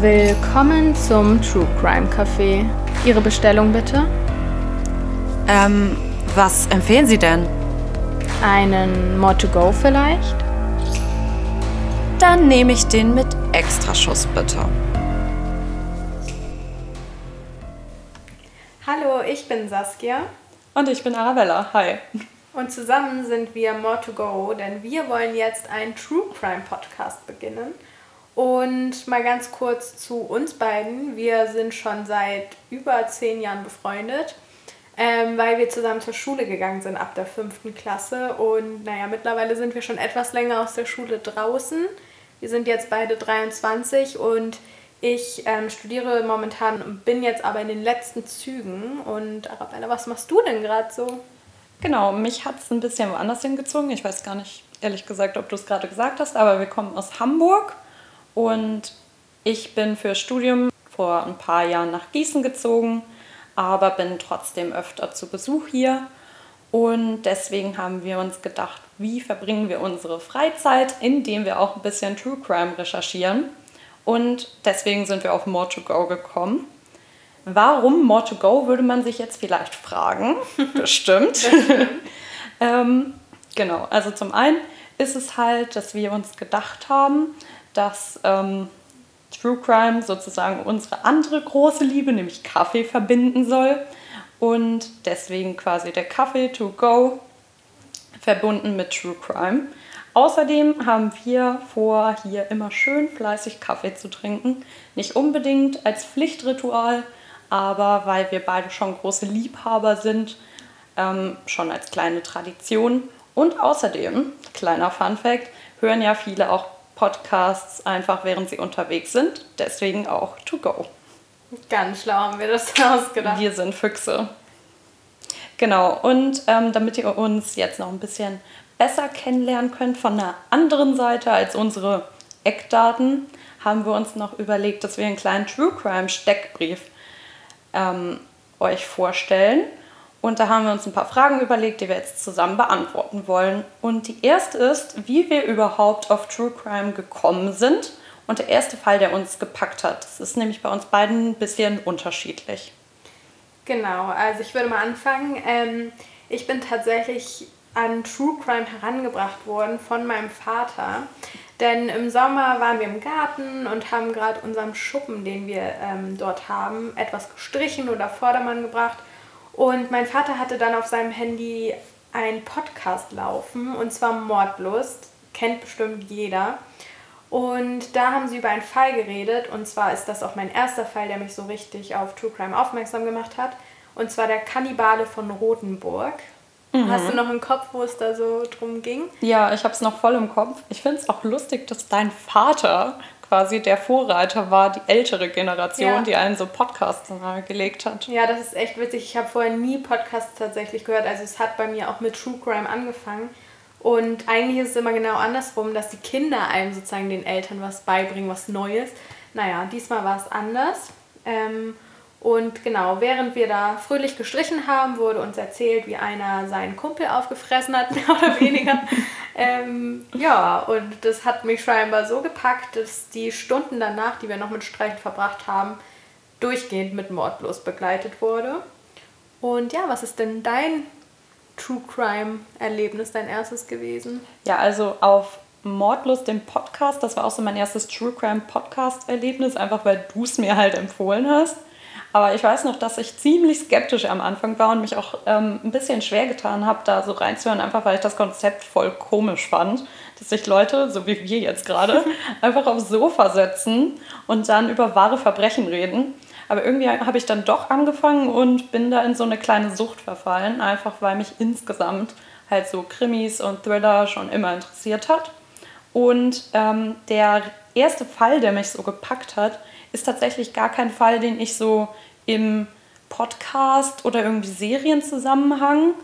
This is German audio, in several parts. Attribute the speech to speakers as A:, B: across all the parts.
A: Willkommen zum True Crime Café. Ihre Bestellung bitte?
B: Ähm, was empfehlen Sie denn?
A: Einen More to Go vielleicht?
B: Dann nehme ich den mit Extraschuss bitte.
A: Hallo, ich bin Saskia.
C: Und ich bin Arabella. Hi.
A: Und zusammen sind wir More to Go, denn wir wollen jetzt einen True Crime Podcast beginnen. Und mal ganz kurz zu uns beiden. Wir sind schon seit über zehn Jahren befreundet, ähm, weil wir zusammen zur Schule gegangen sind ab der fünften Klasse. Und naja, mittlerweile sind wir schon etwas länger aus der Schule draußen. Wir sind jetzt beide 23 und ich ähm, studiere momentan und bin jetzt aber in den letzten Zügen. Und Arabella, was machst du denn gerade so?
C: Genau, mich hat es ein bisschen woanders hingezogen. Ich weiß gar nicht, ehrlich gesagt, ob du es gerade gesagt hast, aber wir kommen aus Hamburg und ich bin für Studium vor ein paar Jahren nach Gießen gezogen, aber bin trotzdem öfter zu Besuch hier. Und deswegen haben wir uns gedacht, wie verbringen wir unsere Freizeit, indem wir auch ein bisschen True Crime recherchieren. Und deswegen sind wir auf More to Go gekommen. Warum More to Go, würde man sich jetzt vielleicht fragen. Bestimmt. ähm, genau, also zum einen ist es halt, dass wir uns gedacht haben, dass ähm, True Crime sozusagen unsere andere große Liebe, nämlich Kaffee, verbinden soll. Und deswegen quasi der Kaffee to go verbunden mit True Crime. Außerdem haben wir vor, hier immer schön fleißig Kaffee zu trinken. Nicht unbedingt als Pflichtritual, aber weil wir beide schon große Liebhaber sind, ähm, schon als kleine Tradition. Und außerdem, kleiner Fun fact, hören ja viele auch Podcasts einfach, während sie unterwegs sind. Deswegen auch to go.
A: Ganz schlau haben wir das ausgedacht.
C: Wir sind Füchse. Genau, und ähm, damit ihr uns jetzt noch ein bisschen besser kennenlernen könnt von einer anderen Seite als unsere Eckdaten, haben wir uns noch überlegt, dass wir einen kleinen True Crime Steckbrief ähm, euch vorstellen. Und da haben wir uns ein paar Fragen überlegt, die wir jetzt zusammen beantworten wollen. Und die erste ist, wie wir überhaupt auf True Crime gekommen sind. Und der erste Fall, der uns gepackt hat. Das ist nämlich bei uns beiden ein bisschen unterschiedlich.
A: Genau, also ich würde mal anfangen. Ähm, ich bin tatsächlich an True Crime herangebracht worden von meinem Vater. Denn im Sommer waren wir im Garten und haben gerade unseren Schuppen, den wir ähm, dort haben, etwas gestrichen oder Vordermann gebracht. Und mein Vater hatte dann auf seinem Handy einen Podcast laufen, und zwar Mordlust, kennt bestimmt jeder. Und da haben sie über einen Fall geredet, und zwar ist das auch mein erster Fall, der mich so richtig auf True Crime aufmerksam gemacht hat. Und zwar der Kannibale von Rothenburg. Mhm. Hast du noch im Kopf, wo es da so drum ging?
C: Ja, ich habe es noch voll im Kopf. Ich finde es auch lustig, dass dein Vater quasi der Vorreiter war, die ältere Generation, ja. die einen so Podcasts gelegt hat.
A: Ja, das ist echt witzig. Ich habe vorher nie Podcasts tatsächlich gehört. Also es hat bei mir auch mit True Crime angefangen. Und eigentlich ist es immer genau andersrum, dass die Kinder einem sozusagen den Eltern was beibringen, was Neues. Naja, diesmal war es anders. Ähm, und genau, während wir da fröhlich gestrichen haben, wurde uns erzählt, wie einer seinen Kumpel aufgefressen hat, mehr oder weniger. ähm, ja, und das hat mich scheinbar so gepackt, dass die Stunden danach, die wir noch mit Streichen verbracht haben, durchgehend mit Mordlos begleitet wurde. Und ja, was ist denn dein True Crime Erlebnis, dein erstes gewesen?
C: Ja, also auf Mordlos, dem Podcast, das war auch so mein erstes True Crime Podcast Erlebnis, einfach weil du es mir halt empfohlen hast. Aber ich weiß noch, dass ich ziemlich skeptisch am Anfang war und mich auch ähm, ein bisschen schwer getan habe, da so reinzuhören, einfach weil ich das Konzept voll komisch fand, dass sich Leute, so wie wir jetzt gerade, einfach aufs Sofa setzen und dann über wahre Verbrechen reden. Aber irgendwie habe ich dann doch angefangen und bin da in so eine kleine Sucht verfallen, einfach weil mich insgesamt halt so Krimis und Thriller schon immer interessiert hat. Und ähm, der erste Fall, der mich so gepackt hat, ist tatsächlich gar kein Fall, den ich so im Podcast oder irgendwie Serienzusammenhang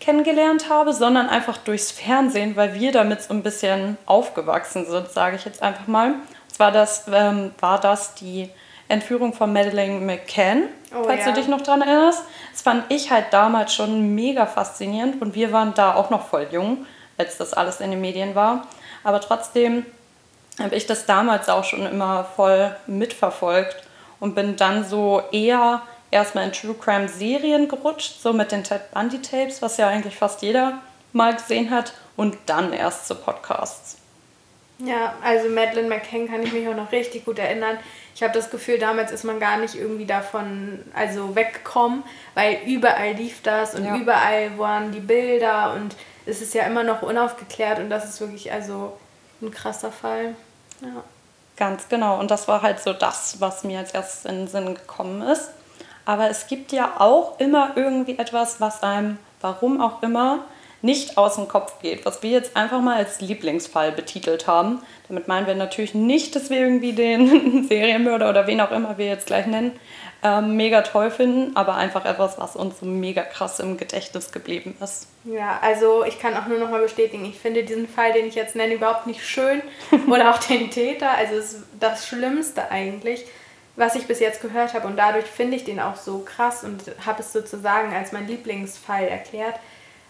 C: kennengelernt habe, sondern einfach durchs Fernsehen, weil wir damit so ein bisschen aufgewachsen sind, sage ich jetzt einfach mal. Und zwar das, ähm, war das die Entführung von Madeleine McCann, oh, falls ja. du dich noch daran erinnerst. Das fand ich halt damals schon mega faszinierend und wir waren da auch noch voll jung, als das alles in den Medien war. Aber trotzdem habe ich das damals auch schon immer voll mitverfolgt und bin dann so eher erstmal in True Crime Serien gerutscht, so mit den Ted Bundy Tapes, was ja eigentlich fast jeder mal gesehen hat, und dann erst zu Podcasts.
A: Ja, also Madeleine McCann kann ich mich auch noch richtig gut erinnern. Ich habe das Gefühl, damals ist man gar nicht irgendwie davon also weggekommen, weil überall lief das und ja. überall waren die Bilder und es ist ja immer noch unaufgeklärt und das ist wirklich also ein krasser Fall. Ja.
C: Ganz genau. Und das war halt so das, was mir als erstes in den Sinn gekommen ist. Aber es gibt ja auch immer irgendwie etwas, was einem, warum auch immer, nicht aus dem Kopf geht, was wir jetzt einfach mal als Lieblingsfall betitelt haben. Damit meinen wir natürlich nicht, dass wir irgendwie den Serienmörder oder wen auch immer wir jetzt gleich nennen, ähm, mega toll finden, aber einfach etwas, was uns so mega krass im Gedächtnis geblieben ist.
A: Ja, also ich kann auch nur noch mal bestätigen, ich finde diesen Fall, den ich jetzt nenne, überhaupt nicht schön oder auch den Täter. Also es ist das Schlimmste eigentlich, was ich bis jetzt gehört habe und dadurch finde ich den auch so krass und habe es sozusagen als mein Lieblingsfall erklärt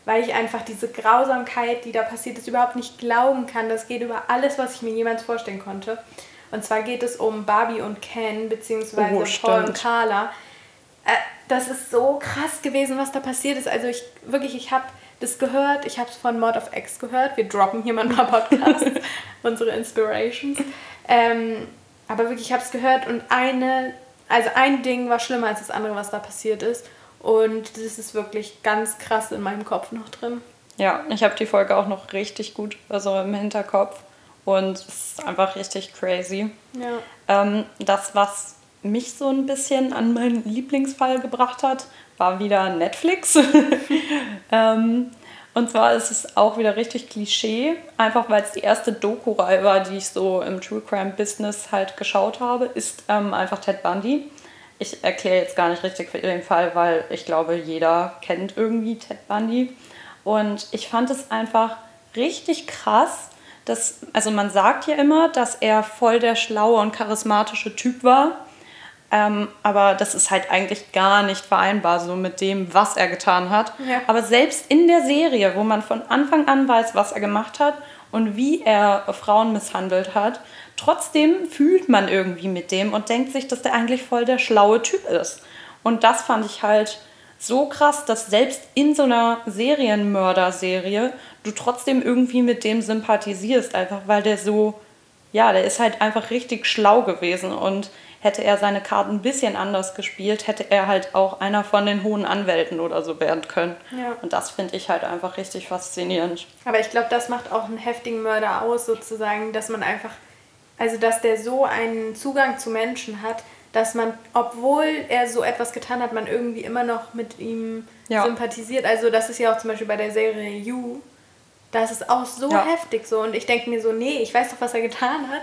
A: weil ich einfach diese Grausamkeit, die da passiert ist, überhaupt nicht glauben kann. Das geht über alles, was ich mir jemals vorstellen konnte. Und zwar geht es um Barbie und Ken, beziehungsweise oh, Paul und Carla. Äh, das ist so krass gewesen, was da passiert ist. Also ich wirklich, ich habe das gehört, ich habe es von Mod of X gehört. Wir droppen hier mal ein paar Podcasts, unsere Inspirations. Ähm, aber wirklich, ich habe es gehört und eine, also ein Ding war schlimmer als das andere, was da passiert ist. Und das ist wirklich ganz krass in meinem Kopf noch drin.
C: Ja, ich habe die Folge auch noch richtig gut also im Hinterkopf. Und es ist einfach richtig crazy. Ja. Ähm, das, was mich so ein bisschen an meinen Lieblingsfall gebracht hat, war wieder Netflix. ähm, und zwar ist es auch wieder richtig Klischee, einfach weil es die erste Doku-Reihe war, die ich so im True Crime Business halt geschaut habe, ist ähm, einfach Ted Bundy ich erkläre jetzt gar nicht richtig für den Fall, weil ich glaube, jeder kennt irgendwie Ted Bundy. Und ich fand es einfach richtig krass, dass, also man sagt ja immer, dass er voll der schlaue und charismatische Typ war. Ähm, aber das ist halt eigentlich gar nicht vereinbar so mit dem, was er getan hat. Ja. Aber selbst in der Serie, wo man von Anfang an weiß, was er gemacht hat und wie er Frauen misshandelt hat, trotzdem fühlt man irgendwie mit dem und denkt sich, dass der eigentlich voll der schlaue Typ ist. Und das fand ich halt so krass, dass selbst in so einer Serienmörder-Serie du trotzdem irgendwie mit dem sympathisierst, einfach weil der so, ja, der ist halt einfach richtig schlau gewesen und hätte er seine Karten ein bisschen anders gespielt, hätte er halt auch einer von den hohen Anwälten oder so werden können. Ja. Und das finde ich halt einfach richtig faszinierend.
A: Aber ich glaube, das macht auch einen heftigen Mörder aus, sozusagen, dass man einfach also, dass der so einen Zugang zu Menschen hat, dass man, obwohl er so etwas getan hat, man irgendwie immer noch mit ihm ja. sympathisiert. Also, das ist ja auch zum Beispiel bei der Serie You. Das ist auch so ja. heftig so. Und ich denke mir so, nee, ich weiß doch, was er getan hat.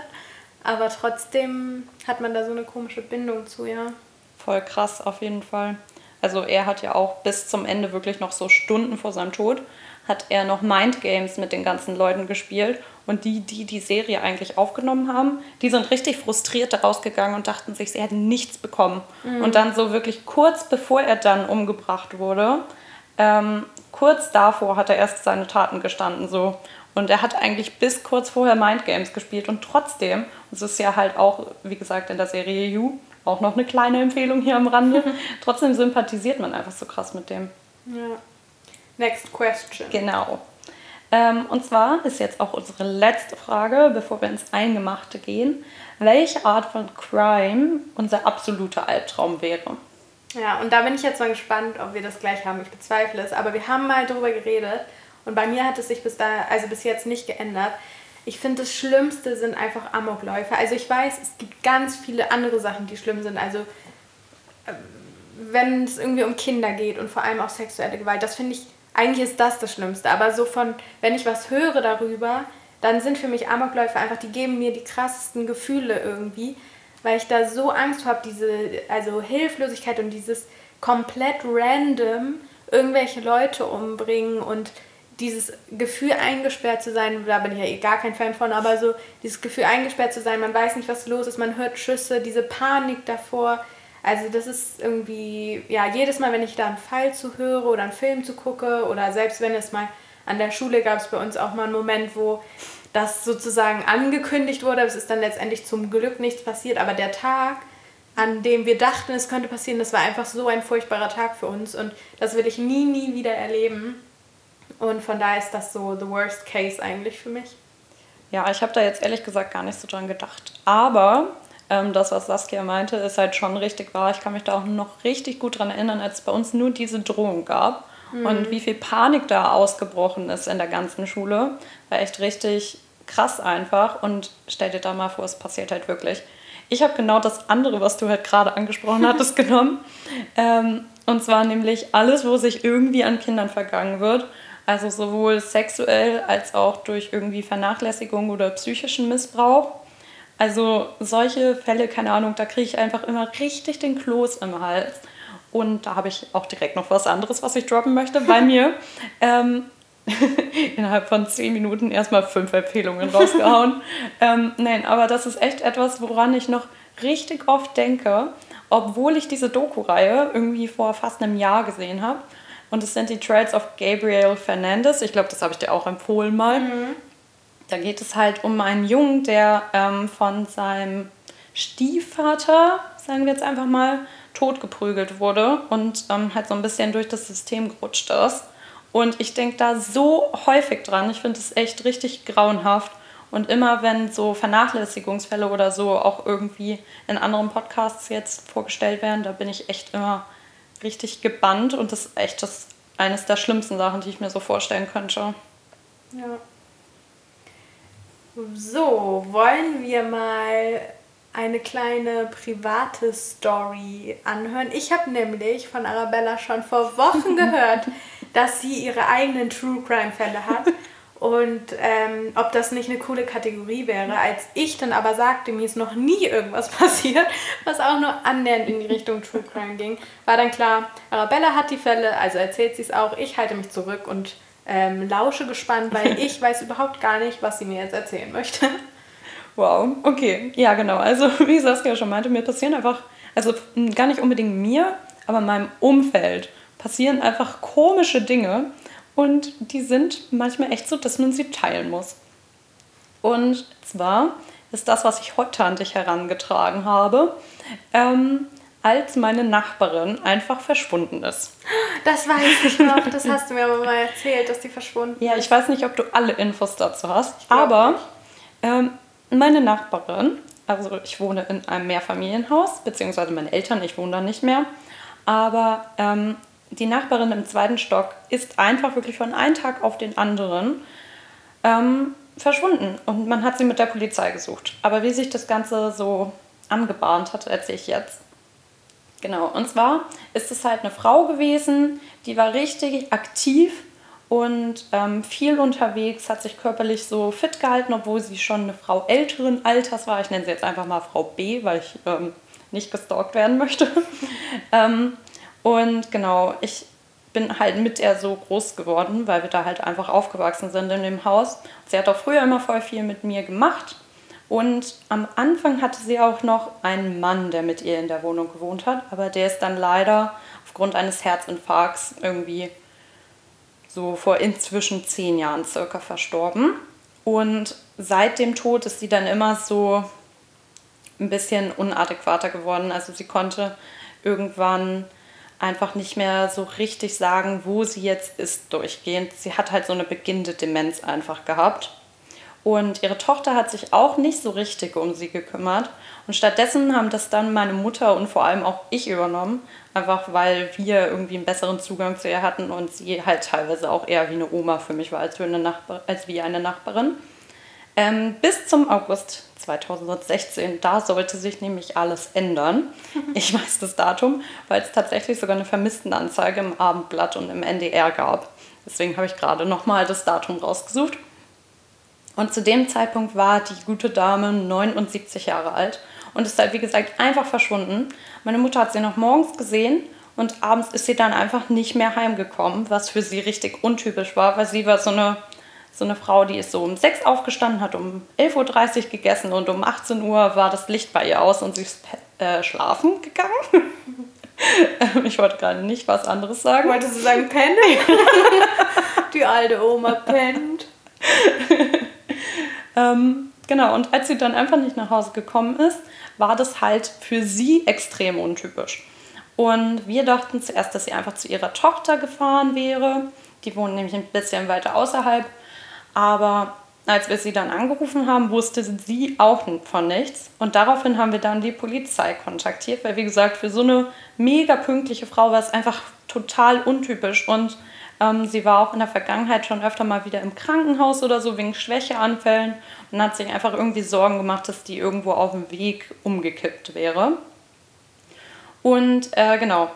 A: Aber trotzdem hat man da so eine komische Bindung zu, ja.
C: Voll krass, auf jeden Fall. Also er hat ja auch bis zum Ende wirklich noch so Stunden vor seinem Tod, hat er noch Mind Games mit den ganzen Leuten gespielt und die, die die Serie eigentlich aufgenommen haben, die sind richtig frustriert daraus gegangen und dachten sich, sie hätten nichts bekommen. Mhm. Und dann so wirklich kurz bevor er dann umgebracht wurde, ähm, kurz davor hat er erst seine Taten gestanden so. Und er hat eigentlich bis kurz vorher Mind Games gespielt und trotzdem, es ist ja halt auch, wie gesagt, in der Serie You, auch noch eine kleine Empfehlung hier am Rande, trotzdem sympathisiert man einfach so krass mit dem.
A: Ja. Next question.
C: Genau. Ähm, und zwar ist jetzt auch unsere letzte Frage, bevor wir ins Eingemachte gehen. Welche Art von Crime unser absoluter Albtraum wäre?
A: Ja, und da bin ich jetzt mal gespannt, ob wir das gleich haben. Ich bezweifle es. Aber wir haben mal darüber geredet und bei mir hat es sich bis, da, also bis jetzt nicht geändert. Ich finde, das Schlimmste sind einfach Amokläufe. Also ich weiß, es gibt ganz viele andere Sachen, die schlimm sind. Also ähm, wenn es irgendwie um Kinder geht und vor allem auch sexuelle Gewalt, das finde ich eigentlich ist das das Schlimmste. Aber so von, wenn ich was höre darüber, dann sind für mich Amokläufe einfach, die geben mir die krassesten Gefühle irgendwie, weil ich da so Angst habe, diese, also Hilflosigkeit und dieses komplett random irgendwelche Leute umbringen und dieses Gefühl eingesperrt zu sein, da bin ich ja eh gar kein Fan von, aber so dieses Gefühl eingesperrt zu sein, man weiß nicht, was los ist, man hört Schüsse, diese Panik davor, also das ist irgendwie, ja, jedes Mal, wenn ich da einen Fall zu höre oder einen Film zu gucke oder selbst wenn es mal an der Schule gab es bei uns auch mal einen Moment, wo das sozusagen angekündigt wurde. Es ist dann letztendlich zum Glück nichts passiert, aber der Tag, an dem wir dachten, es könnte passieren, das war einfach so ein furchtbarer Tag für uns und das will ich nie, nie wieder erleben. Und von daher ist das so the worst case eigentlich für mich.
C: Ja, ich habe da jetzt ehrlich gesagt gar nicht so dran gedacht. Aber ähm, das, was Saskia meinte, ist halt schon richtig wahr. Ich kann mich da auch noch richtig gut dran erinnern, als es bei uns nur diese Drohung gab mhm. und wie viel Panik da ausgebrochen ist in der ganzen Schule. War echt richtig krass einfach. Und stell dir da mal vor, es passiert halt wirklich. Ich habe genau das andere, was du halt gerade angesprochen hattest, genommen. Ähm, und zwar nämlich alles, wo sich irgendwie an Kindern vergangen wird. Also sowohl sexuell als auch durch irgendwie Vernachlässigung oder psychischen Missbrauch. Also solche Fälle, keine Ahnung, da kriege ich einfach immer richtig den Kloß im Hals. Und da habe ich auch direkt noch was anderes, was ich droppen möchte, weil mir ähm, innerhalb von zehn Minuten erstmal fünf Empfehlungen rausgehauen. ähm, nein, aber das ist echt etwas, woran ich noch richtig oft denke, obwohl ich diese Doku-Reihe irgendwie vor fast einem Jahr gesehen habe. Und es sind die Trails of Gabriel Fernandez. Ich glaube, das habe ich dir auch empfohlen mal. Mhm. Da geht es halt um einen Jungen, der ähm, von seinem Stiefvater, sagen wir jetzt einfach mal, totgeprügelt wurde und ähm, halt so ein bisschen durch das System gerutscht ist. Und ich denke da so häufig dran. Ich finde es echt richtig grauenhaft. Und immer wenn so Vernachlässigungsfälle oder so auch irgendwie in anderen Podcasts jetzt vorgestellt werden, da bin ich echt immer richtig gebannt und das ist echt das eines der schlimmsten Sachen, die ich mir so vorstellen könnte.
A: Ja. So, wollen wir mal eine kleine private Story anhören. Ich habe nämlich von Arabella schon vor Wochen gehört, dass sie ihre eigenen True Crime Fälle hat und ähm, ob das nicht eine coole Kategorie wäre. Als ich dann aber sagte, mir ist noch nie irgendwas passiert, was auch nur annähernd in die Richtung True Crime ging, war dann klar, Arabella hat die Fälle, also erzählt sie es auch. Ich halte mich zurück und ähm, lausche gespannt, weil ich weiß überhaupt gar nicht, was sie mir jetzt erzählen möchte.
C: Wow, okay. Ja, genau. Also, wie Saskia schon meinte, mir passieren einfach, also gar nicht unbedingt mir, aber meinem Umfeld passieren einfach komische Dinge und die sind manchmal echt so, dass man sie teilen muss. Und zwar ist das, was ich heute an dich herangetragen habe, ähm, als meine Nachbarin einfach verschwunden ist.
A: Das weiß ich noch, das hast du mir aber mal erzählt, dass die verschwunden
C: ist. Ja, ich weiß nicht, ob du alle Infos dazu hast, aber ähm, meine Nachbarin, also ich wohne in einem Mehrfamilienhaus, beziehungsweise meine Eltern, ich wohne da nicht mehr, aber ähm, die Nachbarin im zweiten Stock ist einfach wirklich von einem Tag auf den anderen ähm, verschwunden und man hat sie mit der Polizei gesucht. Aber wie sich das Ganze so angebahnt hat, erzähle ich jetzt. Genau, und zwar ist es halt eine Frau gewesen, die war richtig aktiv und ähm, viel unterwegs, hat sich körperlich so fit gehalten, obwohl sie schon eine Frau älteren Alters war. Ich nenne sie jetzt einfach mal Frau B, weil ich ähm, nicht gestalkt werden möchte. ähm, und genau, ich bin halt mit ihr so groß geworden, weil wir da halt einfach aufgewachsen sind in dem Haus. Sie hat auch früher immer voll viel mit mir gemacht. Und am Anfang hatte sie auch noch einen Mann, der mit ihr in der Wohnung gewohnt hat, aber der ist dann leider aufgrund eines Herzinfarkts irgendwie so vor inzwischen zehn Jahren circa verstorben. Und seit dem Tod ist sie dann immer so ein bisschen unadäquater geworden. Also sie konnte irgendwann einfach nicht mehr so richtig sagen, wo sie jetzt ist durchgehend. Sie hat halt so eine beginnende Demenz einfach gehabt. Und ihre Tochter hat sich auch nicht so richtig um sie gekümmert. Und stattdessen haben das dann meine Mutter und vor allem auch ich übernommen. Einfach weil wir irgendwie einen besseren Zugang zu ihr hatten und sie halt teilweise auch eher wie eine Oma für mich war als, eine Nachbar als wie eine Nachbarin. Ähm, bis zum August 2016. Da sollte sich nämlich alles ändern. Ich weiß das Datum, weil es tatsächlich sogar eine Vermisstenanzeige im Abendblatt und im NDR gab. Deswegen habe ich gerade nochmal das Datum rausgesucht. Und zu dem Zeitpunkt war die gute Dame 79 Jahre alt und ist halt, wie gesagt, einfach verschwunden. Meine Mutter hat sie noch morgens gesehen und abends ist sie dann einfach nicht mehr heimgekommen, was für sie richtig untypisch war, weil sie war so eine, so eine Frau, die ist so um 6 aufgestanden, hat um 11.30 Uhr gegessen und um 18 Uhr war das Licht bei ihr aus und sie ist äh, schlafen gegangen. ich wollte gerade nicht was anderes sagen.
A: Wolltest du sagen, pennen? die alte Oma pennt.
C: Ähm, genau, und als sie dann einfach nicht nach Hause gekommen ist, war das halt für sie extrem untypisch. Und wir dachten zuerst, dass sie einfach zu ihrer Tochter gefahren wäre. Die wohnt nämlich ein bisschen weiter außerhalb. Aber als wir sie dann angerufen haben, wusste sie auch von nichts. Und daraufhin haben wir dann die Polizei kontaktiert, weil wie gesagt, für so eine mega pünktliche Frau war es einfach total untypisch. Und ähm, sie war auch in der Vergangenheit schon öfter mal wieder im Krankenhaus oder so wegen Schwächeanfällen und hat sich einfach irgendwie Sorgen gemacht, dass die irgendwo auf dem Weg umgekippt wäre. Und äh, genau,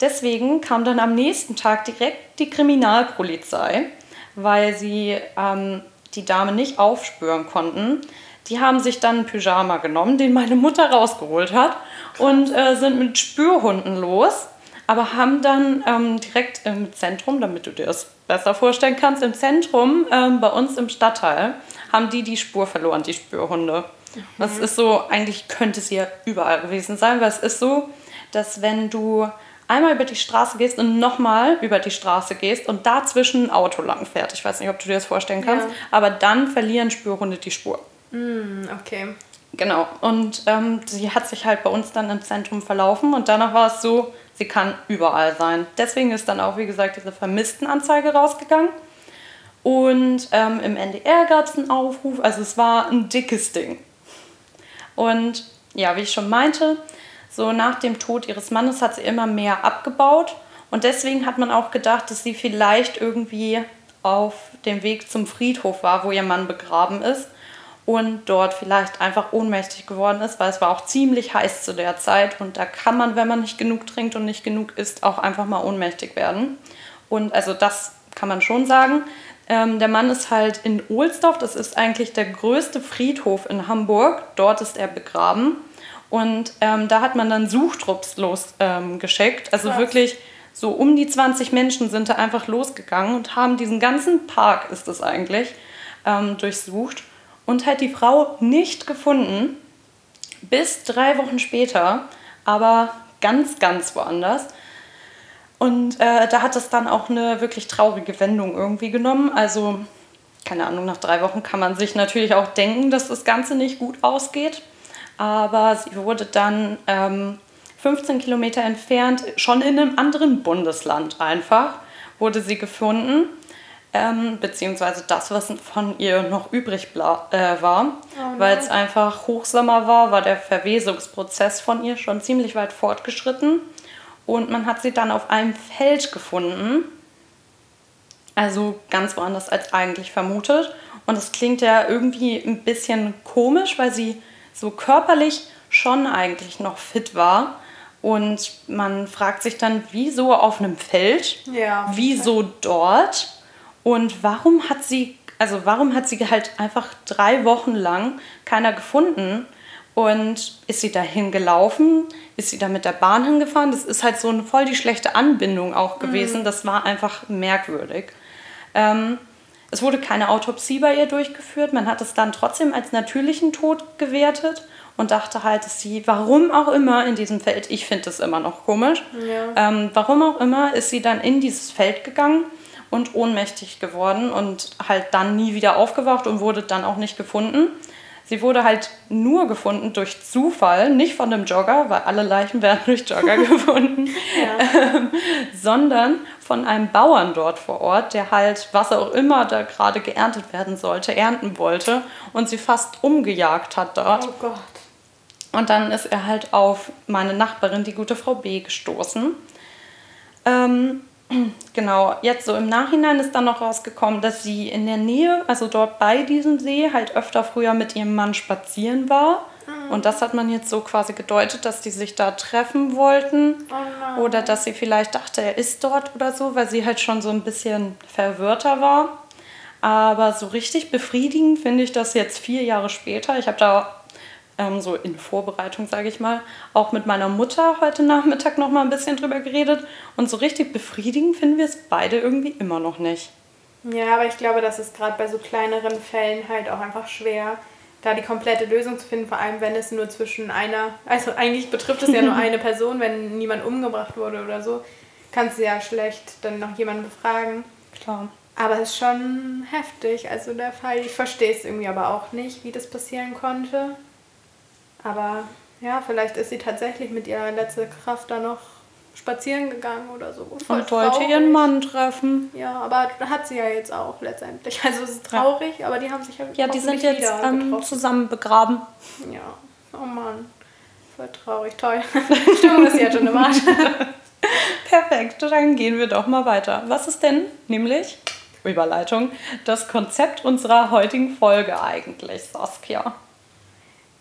C: deswegen kam dann am nächsten Tag direkt die Kriminalpolizei, weil sie ähm, die Dame nicht aufspüren konnten. Die haben sich dann einen Pyjama genommen, den meine Mutter rausgeholt hat, und äh, sind mit Spürhunden los, aber haben dann ähm, direkt im Zentrum, damit du dir das besser vorstellen kannst, im Zentrum ähm, bei uns im Stadtteil, haben die die Spur verloren, die Spürhunde. Mhm. Das ist so, eigentlich könnte es ja überall gewesen sein, weil es ist so, dass wenn du einmal über die Straße gehst und nochmal über die Straße gehst und dazwischen ein Auto lang fährt. Ich weiß nicht, ob du dir das vorstellen kannst, ja. aber dann verlieren Spürhunde die Spur.
A: Mm, okay.
C: Genau. Und ähm, sie hat sich halt bei uns dann im Zentrum verlaufen und danach war es so, sie kann überall sein. Deswegen ist dann auch, wie gesagt, diese Vermisstenanzeige rausgegangen. Und ähm, im NDR gab es einen Aufruf, also es war ein dickes Ding. Und ja, wie ich schon meinte, so nach dem Tod ihres Mannes hat sie immer mehr abgebaut. Und deswegen hat man auch gedacht, dass sie vielleicht irgendwie auf dem Weg zum Friedhof war, wo ihr Mann begraben ist und dort vielleicht einfach ohnmächtig geworden ist, weil es war auch ziemlich heiß zu der Zeit und da kann man, wenn man nicht genug trinkt und nicht genug isst, auch einfach mal ohnmächtig werden. Und also das kann man schon sagen. Ähm, der Mann ist halt in Ohlsdorf, das ist eigentlich der größte Friedhof in Hamburg. Dort ist er begraben. Und ähm, da hat man dann Suchtrupps losgeschickt. Ähm, also Krass. wirklich so um die 20 Menschen sind da einfach losgegangen und haben diesen ganzen Park, ist es eigentlich, ähm, durchsucht und hat die Frau nicht gefunden. Bis drei Wochen später, aber ganz, ganz woanders. Und äh, da hat es dann auch eine wirklich traurige Wendung irgendwie genommen. Also, keine Ahnung, nach drei Wochen kann man sich natürlich auch denken, dass das Ganze nicht gut ausgeht aber sie wurde dann ähm, 15 Kilometer entfernt, schon in einem anderen Bundesland einfach, wurde sie gefunden. Ähm, beziehungsweise das, was von ihr noch übrig äh, war, oh weil es einfach Hochsommer war, war der Verwesungsprozess von ihr schon ziemlich weit fortgeschritten und man hat sie dann auf einem Feld gefunden, also ganz woanders als eigentlich vermutet. Und es klingt ja irgendwie ein bisschen komisch, weil sie so körperlich schon eigentlich noch fit war. Und man fragt sich dann, wieso auf einem Feld? Ja. Wieso dort? Und warum hat sie, also warum hat sie halt einfach drei Wochen lang keiner gefunden? Und ist sie dahin gelaufen? Ist sie da mit der Bahn hingefahren? Das ist halt so eine voll die schlechte Anbindung auch gewesen. Mhm. Das war einfach merkwürdig. Ähm, es wurde keine Autopsie bei ihr durchgeführt. Man hat es dann trotzdem als natürlichen Tod gewertet und dachte halt, dass sie, warum auch immer in diesem Feld, ich finde das immer noch komisch, ja. ähm, warum auch immer ist sie dann in dieses Feld gegangen und ohnmächtig geworden und halt dann nie wieder aufgewacht und wurde dann auch nicht gefunden. Sie wurde halt nur gefunden durch Zufall, nicht von einem Jogger, weil alle Leichen werden durch Jogger gefunden, ähm, sondern von einem Bauern dort vor Ort, der halt, was auch immer da gerade geerntet werden sollte, ernten wollte und sie fast umgejagt hat dort. Oh Gott. Und dann ist er halt auf meine Nachbarin, die gute Frau B, gestoßen. Ähm, Genau, jetzt so im Nachhinein ist dann noch rausgekommen, dass sie in der Nähe, also dort bei diesem See, halt öfter früher mit ihrem Mann spazieren war. Mhm. Und das hat man jetzt so quasi gedeutet, dass die sich da treffen wollten. Oh oder dass sie vielleicht dachte, er ist dort oder so, weil sie halt schon so ein bisschen verwirrter war. Aber so richtig befriedigend finde ich das jetzt vier Jahre später. Ich habe da ähm, so in Vorbereitung, sage ich mal, auch mit meiner Mutter heute Nachmittag noch mal ein bisschen drüber geredet. Und so richtig befriedigend finden wir es beide irgendwie immer noch nicht.
A: Ja, aber ich glaube, das ist gerade bei so kleineren Fällen halt auch einfach schwer, da die komplette Lösung zu finden, vor allem wenn es nur zwischen einer, also eigentlich betrifft es ja nur eine Person, wenn niemand umgebracht wurde oder so, kannst du ja schlecht dann noch jemanden befragen. Klar. Aber es ist schon heftig, also der Fall. Ich verstehe es irgendwie aber auch nicht, wie das passieren konnte. Aber ja, vielleicht ist sie tatsächlich mit ihrer letzten Kraft da noch spazieren gegangen oder so.
C: Voll und wollte traurig. ihren Mann treffen.
A: Ja, aber hat sie ja jetzt auch letztendlich. Also es ist traurig, ja. aber die haben sich ja
C: Ja, die sind jetzt ähm, zusammen begraben.
A: Ja, oh Mann. Voll traurig, toll. Stimmung ist jetzt schon im Arsch.
C: Perfekt, dann gehen wir doch mal weiter. Was ist denn nämlich, Überleitung, das Konzept unserer heutigen Folge eigentlich, Saskia?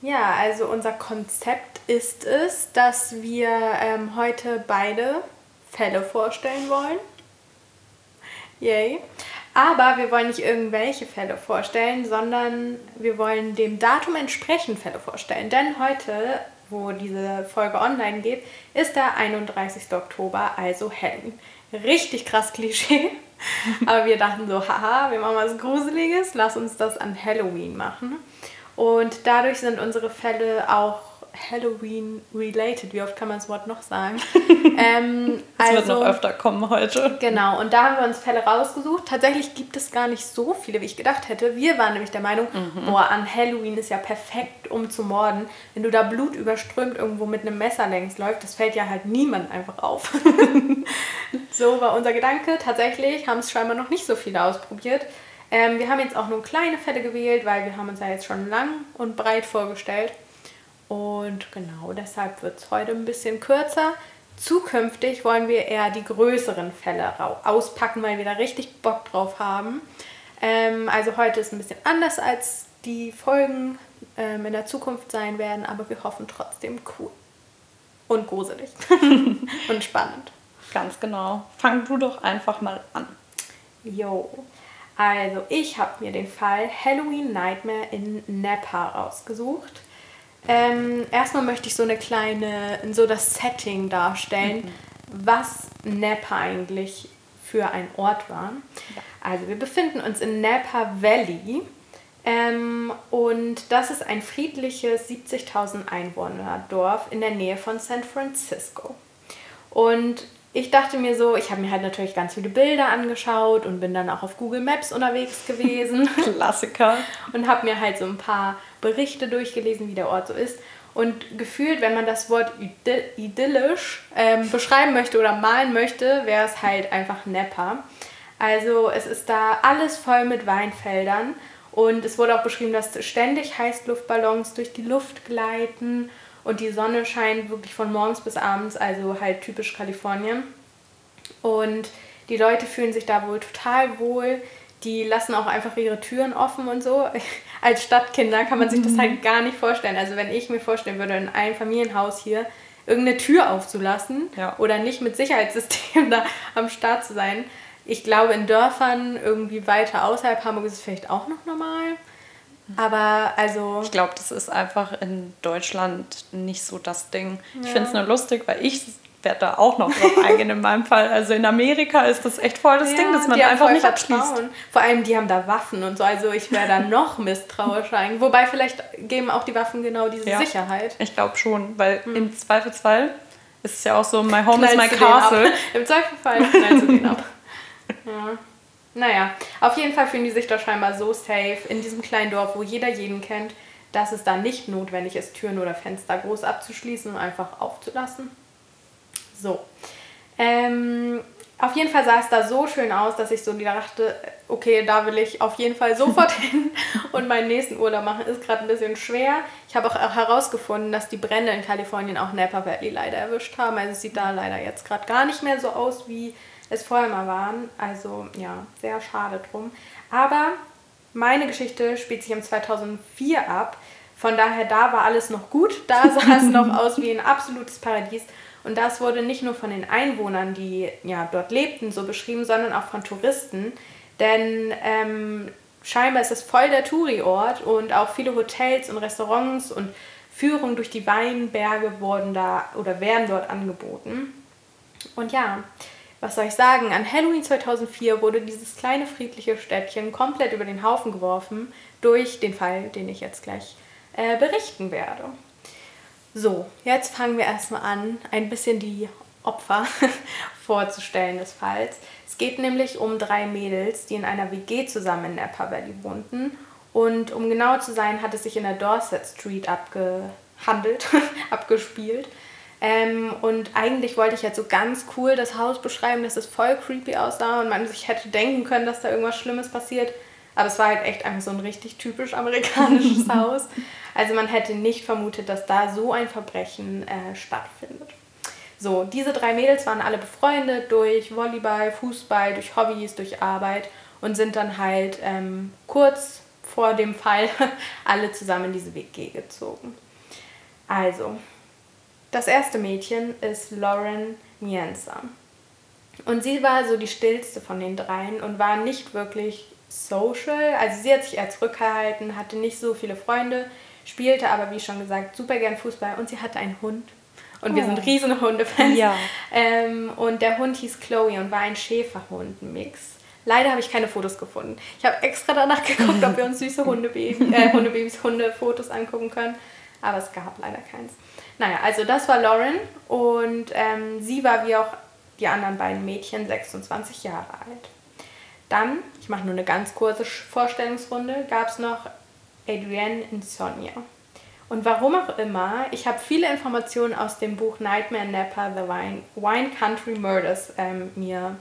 A: Ja, also unser Konzept ist es, dass wir ähm, heute beide Fälle vorstellen wollen. Yay. Aber wir wollen nicht irgendwelche Fälle vorstellen, sondern wir wollen dem Datum entsprechend Fälle vorstellen. Denn heute, wo diese Folge online geht, ist der 31. Oktober, also Halloween. Richtig krass Klischee. Aber wir dachten so, haha, wir machen was Gruseliges, lass uns das an Halloween machen. Und dadurch sind unsere Fälle auch Halloween-related. Wie oft kann man das Wort noch sagen?
C: ähm, das also, wird noch also öfter kommen heute.
A: Genau, und da haben wir uns Fälle rausgesucht. Tatsächlich gibt es gar nicht so viele, wie ich gedacht hätte. Wir waren nämlich der Meinung, mhm. boah, an Halloween ist ja perfekt, um zu morden. Wenn du da Blut überströmt irgendwo mit einem Messer längs läuft, das fällt ja halt niemand einfach auf. so war unser Gedanke. Tatsächlich haben es scheinbar noch nicht so viele ausprobiert. Ähm, wir haben jetzt auch nur kleine Fälle gewählt, weil wir haben uns ja jetzt schon lang und breit vorgestellt. Und genau deshalb wird es heute ein bisschen kürzer. Zukünftig wollen wir eher die größeren Fälle auspacken, weil wir da richtig Bock drauf haben. Ähm, also heute ist ein bisschen anders als die Folgen ähm, in der Zukunft sein werden, aber wir hoffen trotzdem cool und gruselig und spannend.
C: Ganz genau. Fang du doch einfach mal an.
A: Jo. Also, ich habe mir den Fall Halloween Nightmare in Napa rausgesucht. Ähm, erstmal möchte ich so eine kleine, so das Setting darstellen, mhm. was Napa eigentlich für ein Ort war. Ja. Also, wir befinden uns in Napa Valley. Ähm, und das ist ein friedliches 70.000 Einwohner Dorf in der Nähe von San Francisco. Und ich dachte mir so, ich habe mir halt natürlich ganz viele Bilder angeschaut und bin dann auch auf Google Maps unterwegs gewesen.
C: Klassiker.
A: Und habe mir halt so ein paar Berichte durchgelesen, wie der Ort so ist. Und gefühlt, wenn man das Wort idyllisch ähm, beschreiben möchte oder malen möchte, wäre es halt einfach Nepper. Also es ist da alles voll mit Weinfeldern und es wurde auch beschrieben, dass ständig Heißluftballons durch die Luft gleiten und die Sonne scheint wirklich von morgens bis abends, also halt typisch Kalifornien. Und die Leute fühlen sich da wohl total wohl. Die lassen auch einfach ihre Türen offen und so. Als Stadtkinder kann man sich das halt gar nicht vorstellen. Also wenn ich mir vorstellen würde, in einem Familienhaus hier irgendeine Tür aufzulassen ja. oder nicht mit Sicherheitssystem da am Start zu sein. Ich glaube, in Dörfern irgendwie weiter außerhalb Hamburg ist es vielleicht auch noch normal. Aber also.
C: Ich glaube, das ist einfach in Deutschland nicht so das Ding. Ja. Ich finde es nur lustig, weil ich werde da auch noch drauf eingehen in meinem Fall. Also in Amerika ist das echt voll das ja, Ding, dass man einfach nicht Vertrauen. abschließt.
A: Vor allem, die haben da Waffen und so. Also ich wäre da noch misstrauischer eigentlich. Wobei vielleicht geben auch die Waffen genau diese ja, Sicherheit.
C: Ich glaube schon, weil hm. im Zweifelsfall ist es ja auch so, my home knallst is my castle.
A: Im Zweifelsfall knallst du den ab. Ja. Naja, auf jeden Fall fühlen die sich da scheinbar so safe in diesem kleinen Dorf, wo jeder jeden kennt, dass es da nicht notwendig ist, Türen oder Fenster groß abzuschließen und einfach aufzulassen. So. Ähm, auf jeden Fall sah es da so schön aus, dass ich so dachte, okay, da will ich auf jeden Fall sofort hin und meinen nächsten Urlaub machen. Ist gerade ein bisschen schwer. Ich habe auch herausgefunden, dass die Brände in Kalifornien auch Napa Valley leider erwischt haben. Also es sieht da leider jetzt gerade gar nicht mehr so aus wie es vorher mal waren. Also ja, sehr schade drum. Aber meine Geschichte spielt sich im 2004 ab. Von daher, da war alles noch gut. Da sah es noch aus wie ein absolutes Paradies. Und das wurde nicht nur von den Einwohnern, die ja dort lebten, so beschrieben, sondern auch von Touristen. Denn ähm, scheinbar ist es voll der Touri-Ort und auch viele Hotels und Restaurants und Führungen durch die Weinberge wurden da oder werden dort angeboten. Und ja, was soll ich sagen, an Halloween 2004 wurde dieses kleine friedliche Städtchen komplett über den Haufen geworfen durch den Fall, den ich jetzt gleich äh, berichten werde. So, jetzt fangen wir erstmal an, ein bisschen die Opfer vorzustellen des Falls. Es geht nämlich um drei Mädels, die in einer WG zusammen in Napa Valley wohnten. Und um genau zu sein, hat es sich in der Dorset Street abgehandelt, abgespielt. Ähm, und eigentlich wollte ich jetzt so ganz cool das Haus beschreiben, dass es voll creepy aussah und man sich hätte denken können, dass da irgendwas Schlimmes passiert. Aber es war halt echt einfach so ein richtig typisch amerikanisches Haus. Also man hätte nicht vermutet, dass da so ein Verbrechen äh, stattfindet. So, diese drei Mädels waren alle befreundet durch Volleyball, Fußball, durch Hobbys, durch Arbeit und sind dann halt ähm, kurz vor dem Fall alle zusammen in diese WG gezogen. Also, das erste Mädchen ist Lauren Mienza. Und sie war so die stillste von den dreien und war nicht wirklich social. Also sie hat sich eher zurückgehalten, hatte nicht so viele Freunde, spielte aber, wie schon gesagt, super gern Fußball und sie hatte einen Hund. Und oh. wir sind riesen Hundefans. Ja. Ähm, und der Hund hieß Chloe und war ein Schäferhund-Mix. Leider habe ich keine Fotos gefunden. Ich habe extra danach geguckt, ob wir uns süße Hundebabys, äh, Hundebabys, Hundefotos angucken können. Aber es gab leider keins. Naja, also das war Lauren und ähm, sie war wie auch die anderen beiden Mädchen 26 Jahre alt. Dann, ich mache nur eine ganz kurze Vorstellungsrunde, gab es noch Adrienne Insomnia. Und warum auch immer, ich habe viele Informationen aus dem Buch Nightmare Napa, The Wine, Wine Country Murders ähm, mir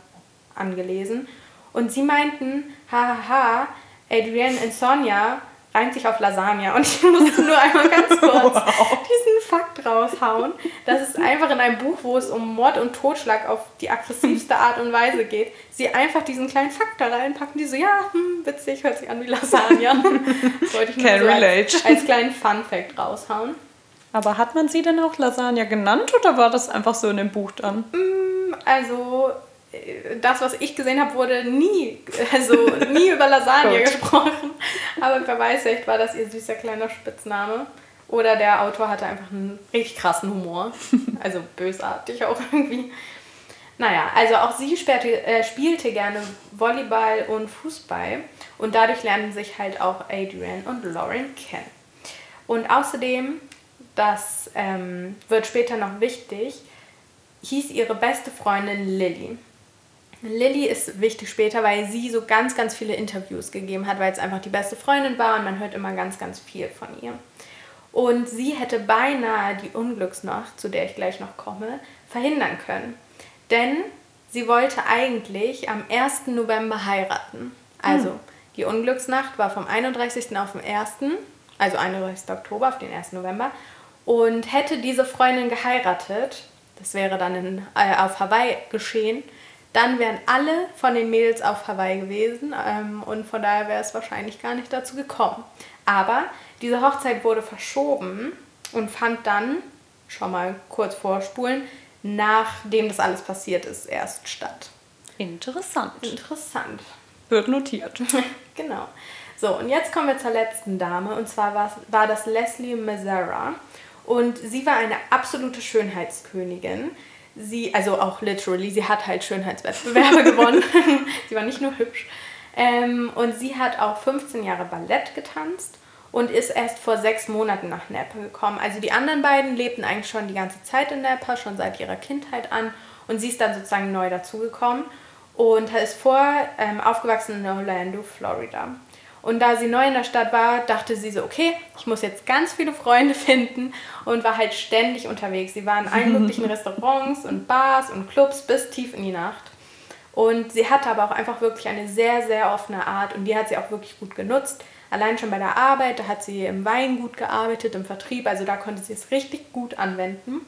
A: angelesen. Und sie meinten, hahaha, Adrienne Insomnia reimt sich auf Lasagne. Und ich musste nur einmal ganz kurz wow. diesen Fakt raushauen, dass es einfach in einem Buch, wo es um Mord und Totschlag auf die aggressivste Art und Weise geht, sie einfach diesen kleinen Fakt da reinpacken, die so, ja, hm, witzig, hört sich an wie Lasagne. Das wollte ich nur so als, als kleinen Fun-Fact raushauen.
C: Aber hat man sie denn auch Lasagne genannt oder war das einfach so in dem Buch dann?
A: Mm, also das, was ich gesehen habe, wurde nie, also nie über Lasagne gesprochen. Aber wer weiß, vielleicht war das ihr süßer kleiner Spitzname. Oder der Autor hatte einfach einen richtig krassen Humor. Also bösartig auch irgendwie. Naja, also auch sie spielte, äh, spielte gerne Volleyball und Fußball. Und dadurch lernen sich halt auch Adrian und Lauren kennen. Und außerdem, das ähm, wird später noch wichtig, hieß ihre beste Freundin Lily. Lilly ist wichtig später, weil sie so ganz, ganz viele Interviews gegeben hat, weil es einfach die beste Freundin war und man hört immer ganz, ganz viel von ihr. Und sie hätte beinahe die Unglücksnacht, zu der ich gleich noch komme, verhindern können. Denn sie wollte eigentlich am 1. November heiraten. Also hm. die Unglücksnacht war vom 31. auf den 1., also 31. Oktober auf den 1. November. Und hätte diese Freundin geheiratet, das wäre dann in, äh, auf Hawaii geschehen, dann wären alle von den Mädels auf Hawaii gewesen ähm, und von daher wäre es wahrscheinlich gar nicht dazu gekommen. Aber diese Hochzeit wurde verschoben und fand dann, schon mal kurz vorspulen, nachdem das alles passiert ist, erst statt.
C: Interessant.
A: Interessant.
C: Wird notiert.
A: genau. So, und jetzt kommen wir zur letzten Dame und zwar war, das Leslie Mazzara. Und sie war eine absolute Schönheitskönigin sie, also auch literally, sie hat halt Schönheitswettbewerbe gewonnen. sie war nicht nur hübsch. Ähm, und sie hat auch 15 Jahre Ballett getanzt und ist erst vor sechs Monaten nach Napa gekommen. Also die anderen beiden lebten eigentlich schon die ganze Zeit in Napa, schon seit ihrer Kindheit an. Und sie ist dann sozusagen neu dazugekommen und ist vor ähm, aufgewachsen in Orlando, Florida. Und da sie neu in der Stadt war, dachte sie so, okay, ich muss jetzt ganz viele Freunde finden und war halt ständig unterwegs. Sie war in allen möglichen Restaurants und Bars und Clubs bis tief in die Nacht. Und sie hatte aber auch einfach wirklich eine sehr, sehr offene Art und die hat sie auch wirklich gut genutzt. Allein schon bei der Arbeit, da hat sie im Weingut gearbeitet, im Vertrieb, also da konnte sie es richtig gut anwenden.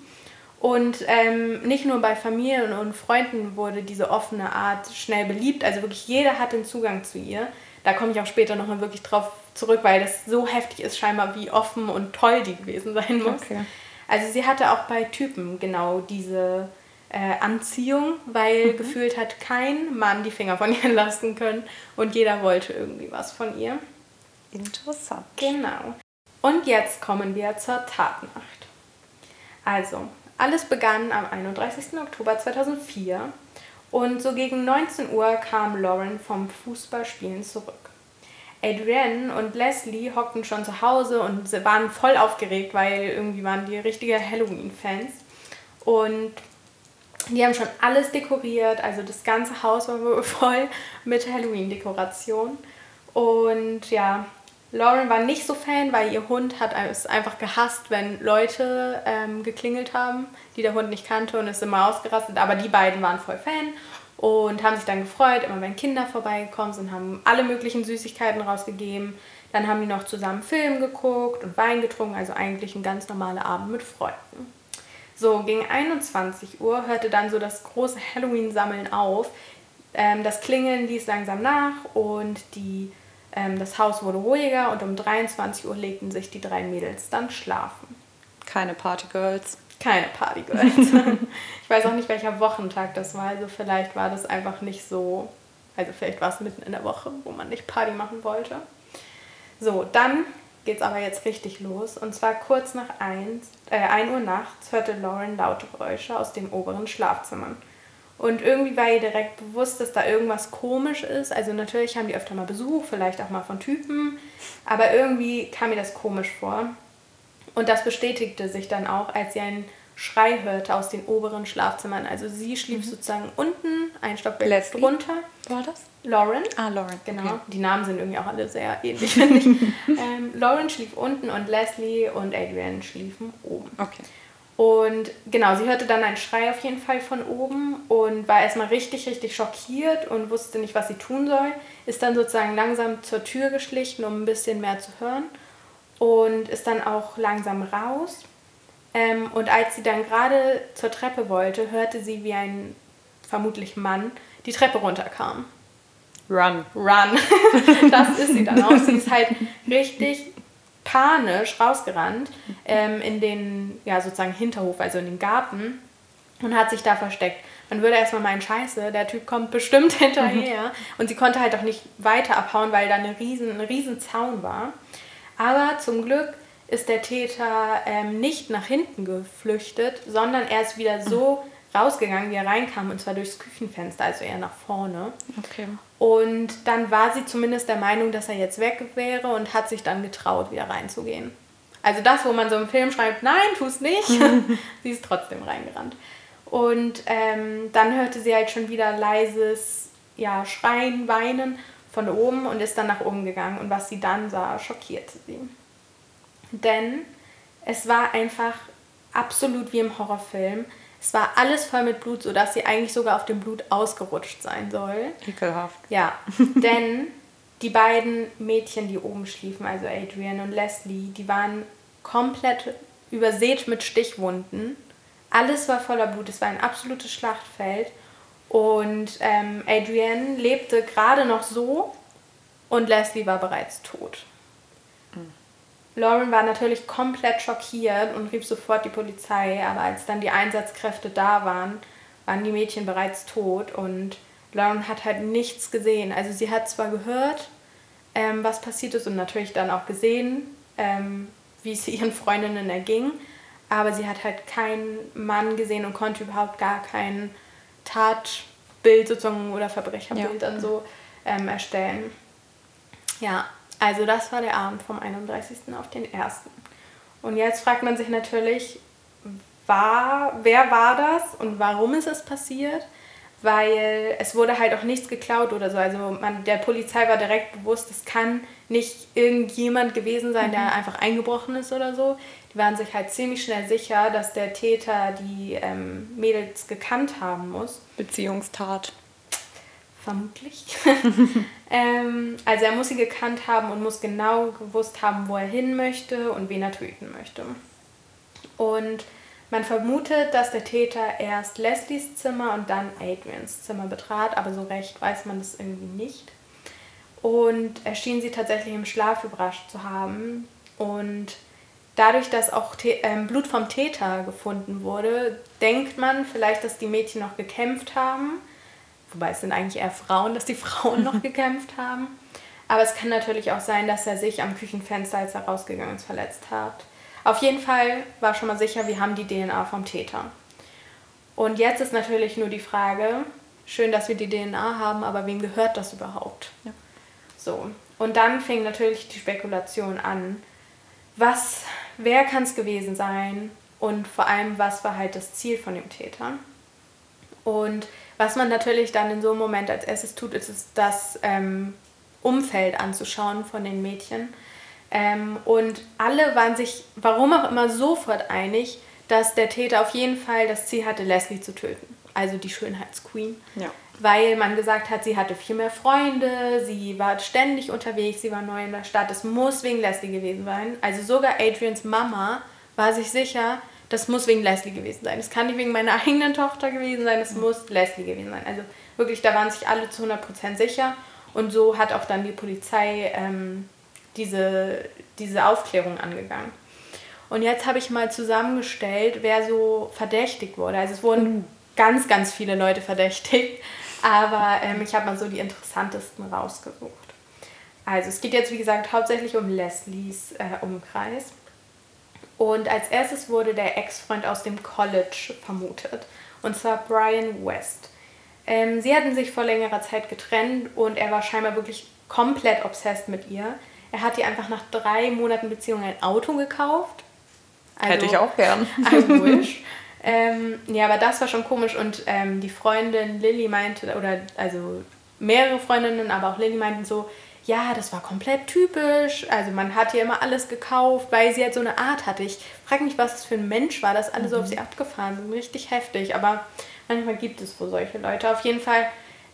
A: Und ähm, nicht nur bei Familien und Freunden wurde diese offene Art schnell beliebt, also wirklich jeder hat den Zugang zu ihr da komme ich auch später nochmal wirklich drauf zurück, weil das so heftig ist scheinbar, wie offen und toll die gewesen sein muss. Okay. Also sie hatte auch bei Typen genau diese äh, Anziehung, weil mhm. gefühlt hat kein Mann die Finger von ihr lassen können und jeder wollte irgendwie was von ihr.
C: Interessant.
A: Genau. Und jetzt kommen wir zur Tatnacht. Also, alles begann am 31. Oktober 2004 und so gegen 19 Uhr kam Lauren vom Fußballspielen zurück. Adrienne und Leslie hockten schon zu Hause und waren voll aufgeregt, weil irgendwie waren die richtige Halloween-Fans. Und Die haben schon alles dekoriert, also das ganze Haus war voll mit Halloween-Dekoration. Und ja, Lauren war nicht so Fan, weil ihr Hund hat es einfach gehasst, wenn Leute ähm, geklingelt haben, die der Hund nicht kannte und ist immer ausgerastet. Aber die beiden waren voll Fan und haben sich dann gefreut, immer wenn Kinder vorbeigekommen sind, haben alle möglichen Süßigkeiten rausgegeben. Dann haben die noch zusammen Film geguckt und Wein getrunken, also eigentlich ein ganz normaler Abend mit Freunden. So, gegen 21 Uhr hörte dann so das große Halloween-Sammeln auf. Ähm, das Klingeln ließ langsam nach und die das Haus wurde ruhiger und um 23 Uhr legten sich die drei Mädels dann schlafen.
C: Keine Partygirls.
A: Keine Partygirls. ich weiß auch nicht, welcher Wochentag das war. Also vielleicht war das einfach nicht so. Also vielleicht war es mitten in der Woche, wo man nicht Party machen wollte. So, dann geht es aber jetzt richtig los. Und zwar kurz nach 1, äh, 1 Uhr nachts hörte Lauren laute Geräusche aus den oberen Schlafzimmern. Und irgendwie war ihr direkt bewusst, dass da irgendwas komisch ist. Also natürlich haben die öfter mal Besuch, vielleicht auch mal von Typen. Aber irgendwie kam mir das komisch vor. Und das bestätigte sich dann auch, als sie einen Schrei hörte aus den oberen Schlafzimmern. Also sie schlief mhm. sozusagen unten, ein Stockwerk drunter.
C: War das?
A: Lauren.
C: Ah, Lauren.
A: Genau. Okay. Die Namen sind irgendwie auch alle sehr ähnlich, finde ich. ähm, Lauren schlief unten und Leslie und Adrian schliefen oben.
C: Okay.
A: Und genau, sie hörte dann einen Schrei auf jeden Fall von oben und war erstmal richtig, richtig schockiert und wusste nicht, was sie tun soll. Ist dann sozusagen langsam zur Tür geschlichen, um ein bisschen mehr zu hören. Und ist dann auch langsam raus. Ähm, und als sie dann gerade zur Treppe wollte, hörte sie, wie ein vermutlich Mann die Treppe runterkam.
C: Run.
A: Run. das ist sie dann auch. Sie ist halt richtig panisch rausgerannt ähm, in den, ja, sozusagen Hinterhof, also in den Garten und hat sich da versteckt. Man würde erstmal meinen, scheiße, der Typ kommt bestimmt hinterher. Und sie konnte halt auch nicht weiter abhauen, weil da eine riesen, ein riesen Zaun war. Aber zum Glück ist der Täter ähm, nicht nach hinten geflüchtet, sondern er ist wieder so rausgegangen, wie er reinkam, und zwar durchs Küchenfenster, also eher nach vorne.
C: Okay.
A: Und dann war sie zumindest der Meinung, dass er jetzt weg wäre und hat sich dann getraut, wieder reinzugehen. Also das, wo man so im Film schreibt, nein, tu es nicht, sie ist trotzdem reingerannt. Und ähm, dann hörte sie halt schon wieder leises ja, Schreien, Weinen von oben und ist dann nach oben gegangen. Und was sie dann sah, schockierte sie. Denn es war einfach absolut wie im Horrorfilm. Es war alles voll mit Blut, sodass sie eigentlich sogar auf dem Blut ausgerutscht sein soll.
C: Ekelhaft.
A: Ja, denn die beiden Mädchen, die oben schliefen, also Adrian und Leslie, die waren komplett übersät mit Stichwunden. Alles war voller Blut. Es war ein absolutes Schlachtfeld. Und ähm, Adrian lebte gerade noch so und Leslie war bereits tot. Lauren war natürlich komplett schockiert und rief sofort die Polizei, aber als dann die Einsatzkräfte da waren, waren die Mädchen bereits tot und Lauren hat halt nichts gesehen. Also sie hat zwar gehört, ähm, was passiert ist und natürlich dann auch gesehen, ähm, wie es ihren Freundinnen erging, aber sie hat halt keinen Mann gesehen und konnte überhaupt gar kein Tatbild sozusagen oder Verbrecherbild ja. dann so ähm, erstellen. Ja, also das war der Abend vom 31. auf den 1. Und jetzt fragt man sich natürlich, war, wer war das und warum ist es passiert? Weil es wurde halt auch nichts geklaut oder so. Also man, der Polizei war direkt bewusst, es kann nicht irgendjemand gewesen sein, der mhm. einfach eingebrochen ist oder so. Die waren sich halt ziemlich schnell sicher, dass der Täter die ähm, Mädels gekannt haben muss.
C: Beziehungstat.
A: Vermutlich. ähm, also er muss sie gekannt haben und muss genau gewusst haben, wo er hin möchte und wen er töten möchte. Und man vermutet, dass der Täter erst Leslies Zimmer und dann Adrians Zimmer betrat, aber so recht weiß man das irgendwie nicht. Und er schien sie tatsächlich im Schlaf überrascht zu haben. Und dadurch, dass auch äh, Blut vom Täter gefunden wurde, denkt man vielleicht, dass die Mädchen noch gekämpft haben wobei es sind eigentlich eher Frauen, dass die Frauen noch gekämpft haben. Aber es kann natürlich auch sein, dass er sich am Küchenfenster, als er rausgegangen ist, verletzt hat. Auf jeden Fall war schon mal sicher, wir haben die DNA vom Täter. Und jetzt ist natürlich nur die Frage, schön, dass wir die DNA haben, aber wem gehört das überhaupt? Ja. So, und dann fing natürlich die Spekulation an, was, wer kann es gewesen sein und vor allem, was war halt das Ziel von dem Täter? Und was man natürlich dann in so einem Moment als erstes tut, ist es, das ähm, Umfeld anzuschauen von den Mädchen. Ähm, und alle waren sich, warum auch immer, sofort einig, dass der Täter auf jeden Fall das Ziel hatte, Leslie zu töten. Also die Schönheitsqueen.
C: Ja.
A: Weil man gesagt hat, sie hatte viel mehr Freunde, sie war ständig unterwegs, sie war neu in der Stadt. Es muss wegen Leslie gewesen sein. Also sogar Adrians Mama war sich sicher, das muss wegen Leslie gewesen sein. Es kann nicht wegen meiner eigenen Tochter gewesen sein, es muss Leslie gewesen sein. Also wirklich, da waren sich alle zu 100% sicher. Und so hat auch dann die Polizei ähm, diese, diese Aufklärung angegangen. Und jetzt habe ich mal zusammengestellt, wer so verdächtigt wurde. Also es wurden ganz, ganz viele Leute verdächtigt, aber ähm, ich habe mal so die interessantesten rausgesucht. Also es geht jetzt, wie gesagt, hauptsächlich um Leslies äh, Umkreis. Und als erstes wurde der Ex-Freund aus dem College vermutet, und zwar Brian West. Ähm, sie hatten sich vor längerer Zeit getrennt und er war scheinbar wirklich komplett obsessed mit ihr. Er hat ihr einfach nach drei Monaten Beziehung ein Auto gekauft.
C: Also, Hätte ich auch gern.
A: I wish. ähm, ja, aber das war schon komisch und ähm, die Freundin Lilly meinte, oder also mehrere Freundinnen, aber auch Lilly meinten so, ja, das war komplett typisch. Also man hat ihr immer alles gekauft, weil sie halt so eine Art hatte. Ich frage mich, was das für ein Mensch war, dass alle mhm. so auf sie abgefahren sind. Richtig heftig. Aber manchmal gibt es wohl solche Leute. Auf jeden Fall,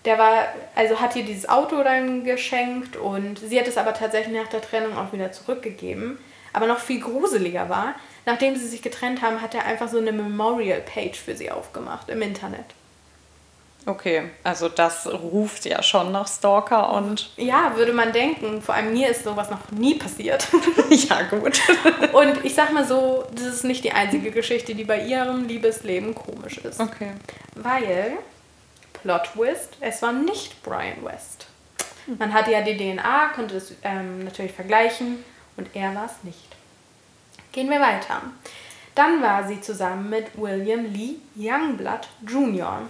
A: der war, also hat ihr dieses Auto dann geschenkt und sie hat es aber tatsächlich nach der Trennung auch wieder zurückgegeben. Aber noch viel gruseliger war, nachdem sie sich getrennt haben, hat er einfach so eine Memorial-Page für sie aufgemacht im Internet.
C: Okay, also das ruft ja schon nach Stalker und.
A: Ja, würde man denken. Vor allem mir ist sowas noch nie passiert.
C: ja, gut.
A: und ich sag mal so, das ist nicht die einzige Geschichte, die bei ihrem Liebesleben komisch ist.
C: Okay.
A: Weil, Plot Twist, es war nicht Brian West. Man hatte ja die DNA, konnte es ähm, natürlich vergleichen und er war es nicht. Gehen wir weiter. Dann war sie zusammen mit William Lee Youngblood Jr.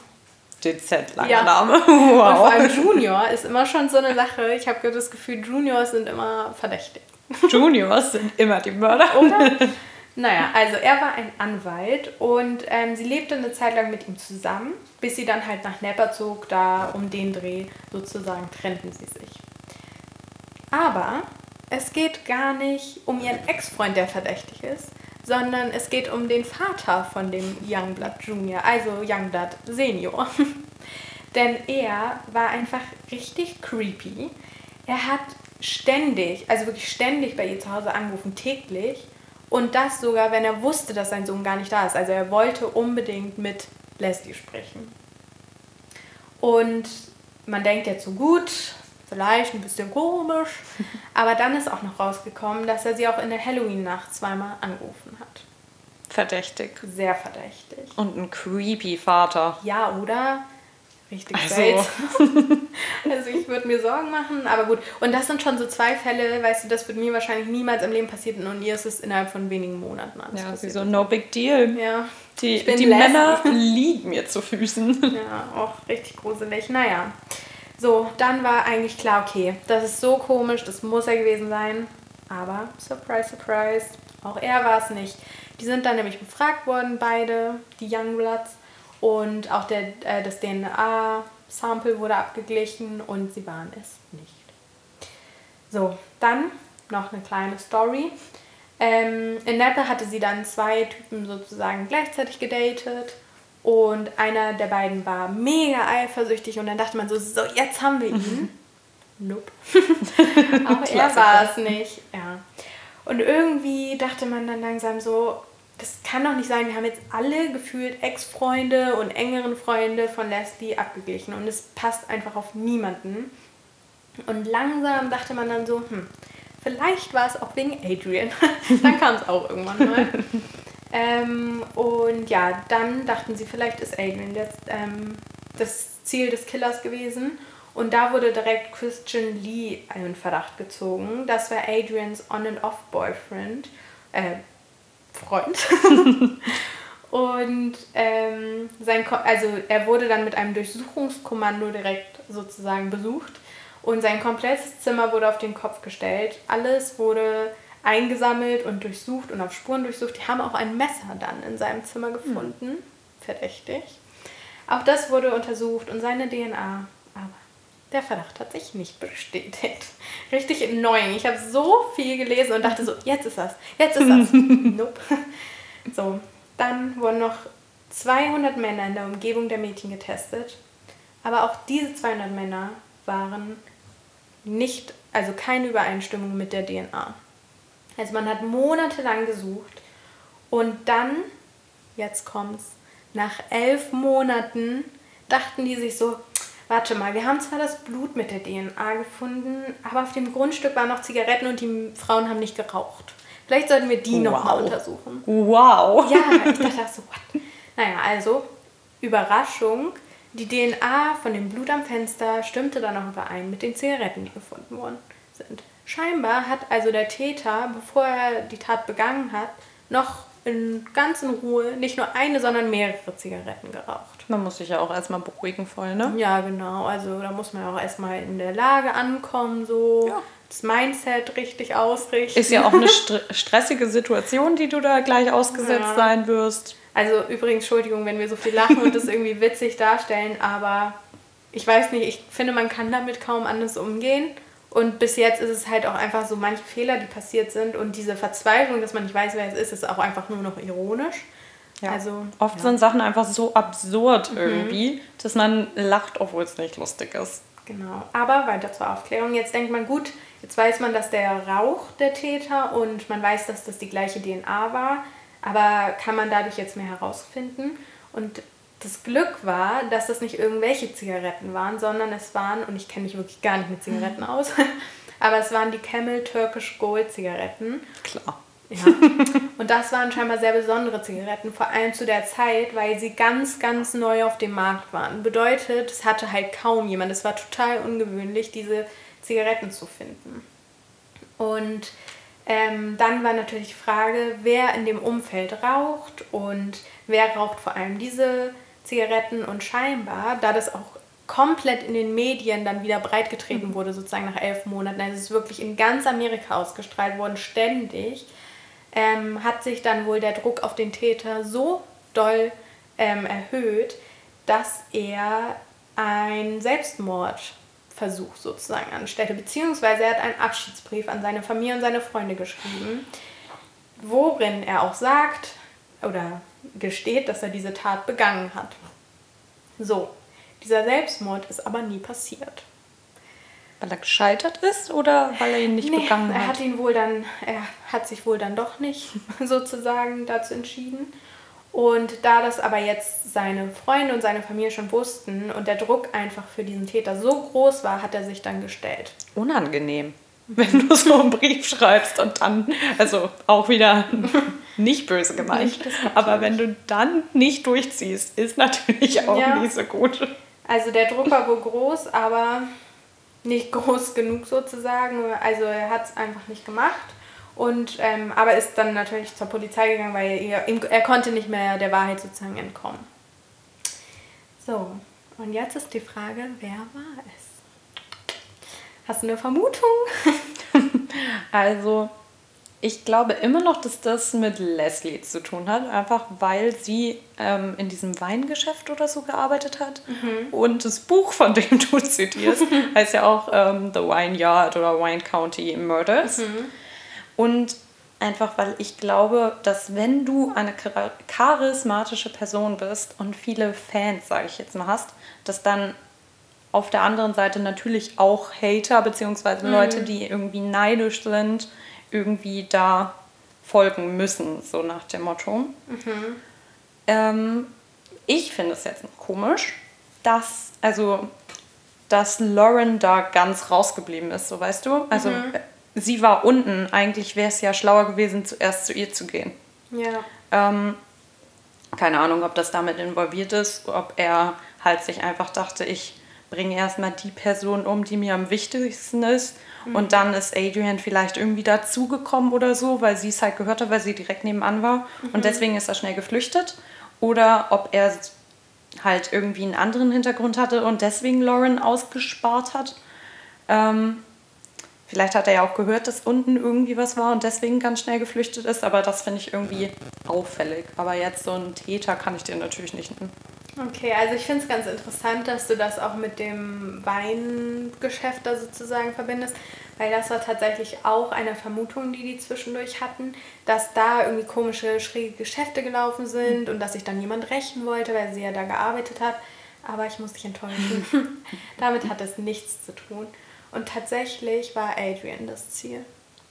C: DZ, langer ja. Name. Wow.
A: Und vor allem Junior ist immer schon so eine Sache. Ich habe das Gefühl, Juniors sind immer verdächtig.
C: Juniors sind immer die Mörder.
A: Oder? Naja, also er war ein Anwalt und ähm, sie lebte eine Zeit lang mit ihm zusammen, bis sie dann halt nach Napa zog, da um den Dreh sozusagen trennten sie sich. Aber es geht gar nicht um ihren Ex-Freund, der verdächtig ist, sondern es geht um den Vater von dem Youngblood Junior, also Youngblood Senior. Denn er war einfach richtig creepy. Er hat ständig, also wirklich ständig bei ihr zu Hause angerufen, täglich. Und das sogar, wenn er wusste, dass sein Sohn gar nicht da ist. Also er wollte unbedingt mit Leslie sprechen. Und man denkt jetzt so gut, vielleicht ein bisschen komisch. Aber dann ist auch noch rausgekommen, dass er sie auch in der Halloween-Nacht zweimal angerufen hat.
C: Verdächtig.
A: Sehr verdächtig.
C: Und ein creepy Vater.
A: Ja, oder? Richtig also. also ich würde mir Sorgen machen, aber gut. Und das sind schon so zwei Fälle, weißt du, das wird mir wahrscheinlich niemals im Leben passieren und ihr ist es innerhalb von wenigen Monaten
C: alles Ja, passiert. so no big deal.
A: Ja.
C: Die, die Männer liegen mir zu Füßen.
A: Ja, auch richtig gruselig. Naja. So, dann war eigentlich klar, okay, das ist so komisch, das muss er gewesen sein. Aber, surprise, surprise, auch er war es nicht. Die sind dann nämlich befragt worden, beide, die Youngbloods. Und auch der, äh, das DNA-Sample wurde abgeglichen und sie waren es nicht. So, dann noch eine kleine Story. Ähm, in Napa hatte sie dann zwei Typen sozusagen gleichzeitig gedatet und einer der beiden war mega eifersüchtig und dann dachte man so, so jetzt haben wir ihn. nope. Aber er war es nicht. Ja. Und irgendwie dachte man dann langsam so, das kann doch nicht sein, wir haben jetzt alle gefühlt Ex-Freunde und engeren Freunde von Leslie abgeglichen und es passt einfach auf niemanden. Und langsam dachte man dann so, hm, vielleicht war es auch wegen Adrian. dann kam es auch irgendwann mal. Ähm, und ja, dann dachten sie, vielleicht ist Adrian jetzt ähm, das Ziel des Killers gewesen. Und da wurde direkt Christian Lee in Verdacht gezogen. Das war Adrians On-and-Off-Boyfriend, äh, Freund. und ähm, sein also er wurde dann mit einem Durchsuchungskommando direkt sozusagen besucht. Und sein komplettes Zimmer wurde auf den Kopf gestellt. Alles wurde eingesammelt und durchsucht und auf Spuren durchsucht. Die haben auch ein Messer dann in seinem Zimmer gefunden. Hm. Verdächtig. Auch das wurde untersucht und seine DNA. Aber der Verdacht hat sich nicht bestätigt. Richtig annoying. Ich habe so viel gelesen und dachte so, jetzt ist das, jetzt ist das. nope. So, dann wurden noch 200 Männer in der Umgebung der Mädchen getestet. Aber auch diese 200 Männer waren nicht, also keine Übereinstimmung mit der DNA. Also man hat monatelang gesucht und dann, jetzt kommt's, nach elf Monaten dachten die sich so, warte mal, wir haben zwar das Blut mit der DNA gefunden, aber auf dem Grundstück waren noch Zigaretten und die Frauen haben nicht geraucht. Vielleicht sollten wir die wow. nochmal untersuchen.
C: Wow.
A: Ja, ich dachte so, what? Naja, also, Überraschung, die DNA von dem Blut am Fenster stimmte dann auch überein mit den Zigaretten, die gefunden worden sind. Scheinbar hat also der Täter, bevor er die Tat begangen hat, noch in ganz in Ruhe nicht nur eine, sondern mehrere Zigaretten geraucht.
C: Man muss sich ja auch erstmal beruhigen voll, ne?
A: Ja, genau. Also da muss man ja auch erstmal in der Lage ankommen, so ja. das Mindset richtig ausrichten.
C: Ist ja auch eine st stressige Situation, die du da gleich ausgesetzt ja. sein wirst.
A: Also übrigens, Entschuldigung, wenn wir so viel lachen und das irgendwie witzig darstellen, aber ich weiß nicht, ich finde, man kann damit kaum anders umgehen. Und bis jetzt ist es halt auch einfach so manche Fehler, die passiert sind und diese Verzweiflung, dass man nicht weiß, wer es ist, ist auch einfach nur noch ironisch.
C: Ja. Also, Oft ja. sind Sachen einfach so absurd mhm. irgendwie, dass man lacht, obwohl es nicht lustig ist.
A: Genau. Aber weiter zur Aufklärung. Jetzt denkt man, gut, jetzt weiß man, dass der Rauch der Täter und man weiß, dass das die gleiche DNA war. Aber kann man dadurch jetzt mehr herausfinden? Und das Glück war, dass das nicht irgendwelche Zigaretten waren, sondern es waren, und ich kenne mich wirklich gar nicht mit Zigaretten mhm. aus, aber es waren die Camel Turkish Gold Zigaretten.
C: Klar.
A: Ja. Und das waren scheinbar sehr besondere Zigaretten, vor allem zu der Zeit, weil sie ganz, ganz neu auf dem Markt waren. Bedeutet, es hatte halt kaum jemand. Es war total ungewöhnlich, diese Zigaretten zu finden. Und ähm, dann war natürlich die Frage, wer in dem Umfeld raucht und wer raucht vor allem diese Zigaretten und scheinbar, da das auch komplett in den Medien dann wieder breitgetreten mhm. wurde, sozusagen nach elf Monaten, also es ist wirklich in ganz Amerika ausgestrahlt worden, ständig, ähm, hat sich dann wohl der Druck auf den Täter so doll ähm, erhöht, dass er einen Selbstmordversuch sozusagen anstellte, beziehungsweise er hat einen Abschiedsbrief an seine Familie und seine Freunde geschrieben, worin er auch sagt oder gesteht, dass er diese Tat begangen hat. So, dieser Selbstmord ist aber nie passiert.
C: Weil er gescheitert ist oder weil er ihn nicht nee, begangen
A: hat?
C: Er
A: hat ihn wohl dann, er hat sich wohl dann doch nicht sozusagen dazu entschieden. Und da das aber jetzt seine Freunde und seine Familie schon wussten und der Druck einfach für diesen Täter so groß war, hat er sich dann gestellt.
C: Unangenehm wenn du so einen Brief schreibst und dann, also auch wieder nicht böse gemeint, aber wenn du dann nicht durchziehst, ist natürlich auch ja. nicht so gut.
A: Also der Druck war wohl groß, aber nicht groß genug sozusagen. Also er hat es einfach nicht gemacht. Und, ähm, aber ist dann natürlich zur Polizei gegangen, weil er, er konnte nicht mehr der Wahrheit sozusagen entkommen. So, und jetzt ist die Frage, wer war es? Hast du eine Vermutung?
C: also, ich glaube immer noch, dass das mit Leslie zu tun hat, einfach weil sie ähm, in diesem Weingeschäft oder so gearbeitet hat. Mhm. Und das Buch, von dem du zitierst, heißt ja auch ähm, The Wine Yard oder Wine County Murders. Mhm. Und einfach weil ich glaube, dass wenn du eine charismatische Person bist und viele Fans, sage ich jetzt mal, hast, dass dann auf der anderen Seite natürlich auch Hater, beziehungsweise mhm. Leute, die irgendwie neidisch sind, irgendwie da folgen müssen, so nach dem Motto. Mhm. Ähm, ich finde es jetzt komisch, dass, also, dass Lauren da ganz rausgeblieben ist, so weißt du? Also, mhm. sie war unten. Eigentlich wäre es ja schlauer gewesen, zuerst zu ihr zu gehen.
A: Ja.
C: Ähm, keine Ahnung, ob das damit involviert ist, ob er halt sich einfach dachte, ich bringe erstmal die Person um, die mir am wichtigsten ist. Mhm. Und dann ist Adrian vielleicht irgendwie dazugekommen oder so, weil sie es halt gehört hat, weil sie direkt nebenan war. Mhm. Und deswegen ist er schnell geflüchtet. Oder ob er halt irgendwie einen anderen Hintergrund hatte und deswegen Lauren ausgespart hat. Ähm, vielleicht hat er ja auch gehört, dass unten irgendwie was war und deswegen ganz schnell geflüchtet ist. Aber das finde ich irgendwie auffällig. Aber jetzt so einen Täter kann ich dir natürlich nicht nennen.
A: Okay, also ich finde es ganz interessant, dass du das auch mit dem Weingeschäft da sozusagen verbindest, weil das war tatsächlich auch eine Vermutung, die die zwischendurch hatten, dass da irgendwie komische, schräge Geschäfte gelaufen sind und dass sich dann jemand rächen wollte, weil sie ja da gearbeitet hat. Aber ich muss dich enttäuschen. Damit hat es nichts zu tun. Und tatsächlich war Adrian das Ziel.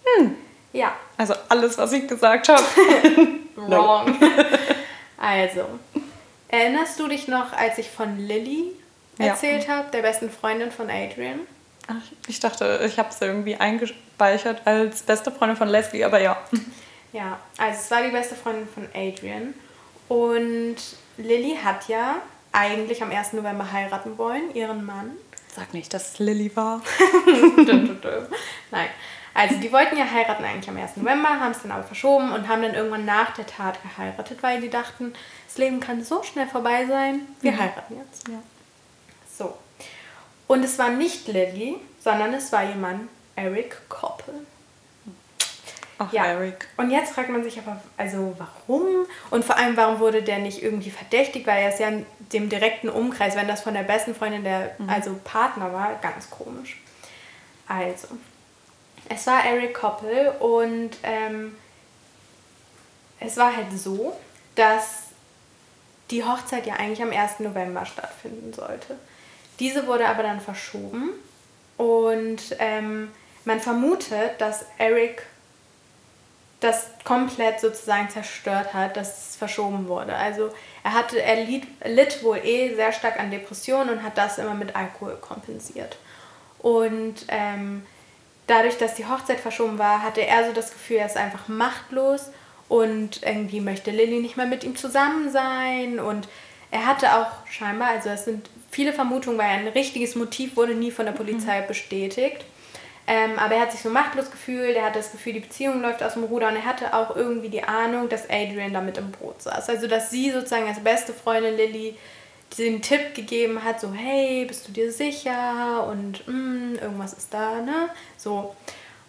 C: Hm.
A: Ja.
C: Also alles, was ich gesagt habe.
A: Wrong. also, erinnerst du dich noch, als ich von Lilly
C: Ja.
A: erzählt habe, der besten Freundin von Adrian?
C: Ach, ich dachte, ich habe es irgendwie eingespeichert als beste Freundin von Leslie, aber ja.
A: Ja, also es war die beste Freundin von Adrian. Und Lilly hat ja eigentlich am 1. November heiraten wollen, ihren Mann.
C: Sag nicht, dass es Lilly war.
A: Nein. Also die wollten ja heiraten eigentlich am 1. November, haben es dann aber verschoben und haben dann irgendwann nach der Tat geheiratet, weil die dachten, das Leben kann so schnell vorbei sein, wir heiraten jetzt.
C: Ja.
A: So. Und es war nicht Lilly, sondern es war ihr Mann Eric Koppel.
C: Ach,
A: Ja.
C: Eric.
A: Und jetzt fragt man sich aber, also warum? Und vor allem, warum wurde der nicht irgendwie verdächtigt? Weil er ist ja in dem direkten Umkreis, wenn das von der besten Freundin der, also Partner war, ganz komisch. Also, es war Eric Koppel und ähm, es war halt so, dass die Hochzeit ja eigentlich am 1. November stattfinden sollte. Diese wurde aber dann verschoben und ähm, man vermutet, dass Eric das komplett sozusagen zerstört hat, dass es verschoben wurde. Also er hatte, er litt, litt wohl eh sehr stark an Depressionen und hat das immer mit Alkohol kompensiert. Und ähm, dadurch, dass die Hochzeit verschoben war, hatte er so das Gefühl, er ist einfach machtlos und irgendwie möchte Lilly nicht mehr mit ihm zusammen sein. Und er hatte auch scheinbar, also es sind viele Vermutungen, weil ein richtiges Motiv wurde nie von der Polizei bestätigt. Ähm, aber er hat sich so machtlos gefühlt, er hatte das Gefühl, die Beziehung läuft aus dem Ruder und er hatte auch irgendwie die Ahnung, dass Adrian damit im Brot saß. Also, dass sie sozusagen als beste Freundin Lilly den Tipp gegeben hat, so, hey, bist du dir sicher? Und mm, irgendwas ist da, ne? So.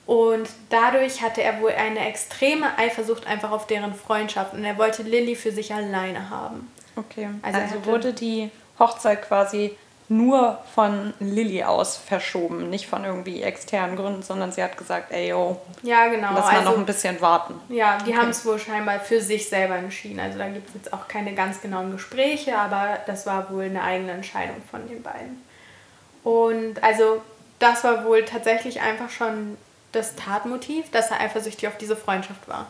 A: Und dadurch hatte er wohl eine extreme Eifersucht einfach auf deren Freundschaft und er wollte Lilly für sich alleine haben.
C: Okay.
A: Also
C: Also, wurde die Hochzeit quasi nur von Lilly aus verschoben, nicht von irgendwie externen Gründen, sondern sie hat gesagt, ey yo,
A: Ja, genau.
C: lass mal
A: also,
C: noch ein bisschen warten.
A: Ja, die haben es wohl scheinbar für sich selber entschieden. Also da gibt es jetzt auch keine ganz genauen Gespräche, aber das war wohl eine eigene Entscheidung von den beiden. Und also das war wohl tatsächlich einfach schon das Tatmotiv, dass er eifersüchtig auf diese Freundschaft war.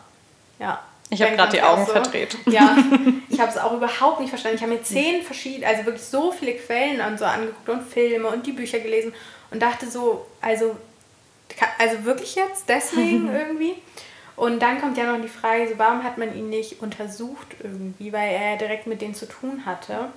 A: Ja.
C: Ich hab
A: Denkt
C: grad
A: man
C: die Augen verdreht.
A: Ja, ich habe es auch überhaupt nicht verstanden. Ich habe mir zehn verschiedene, also wirklich so viele Quellen und so angeguckt und Filme und die Bücher gelesen und dachte so, also, also wirklich jetzt deswegen irgendwie. Und dann kommt ja noch die Frage, so, warum hat man ihn nicht untersucht irgendwie, weil er direkt mit denen zu tun hatte.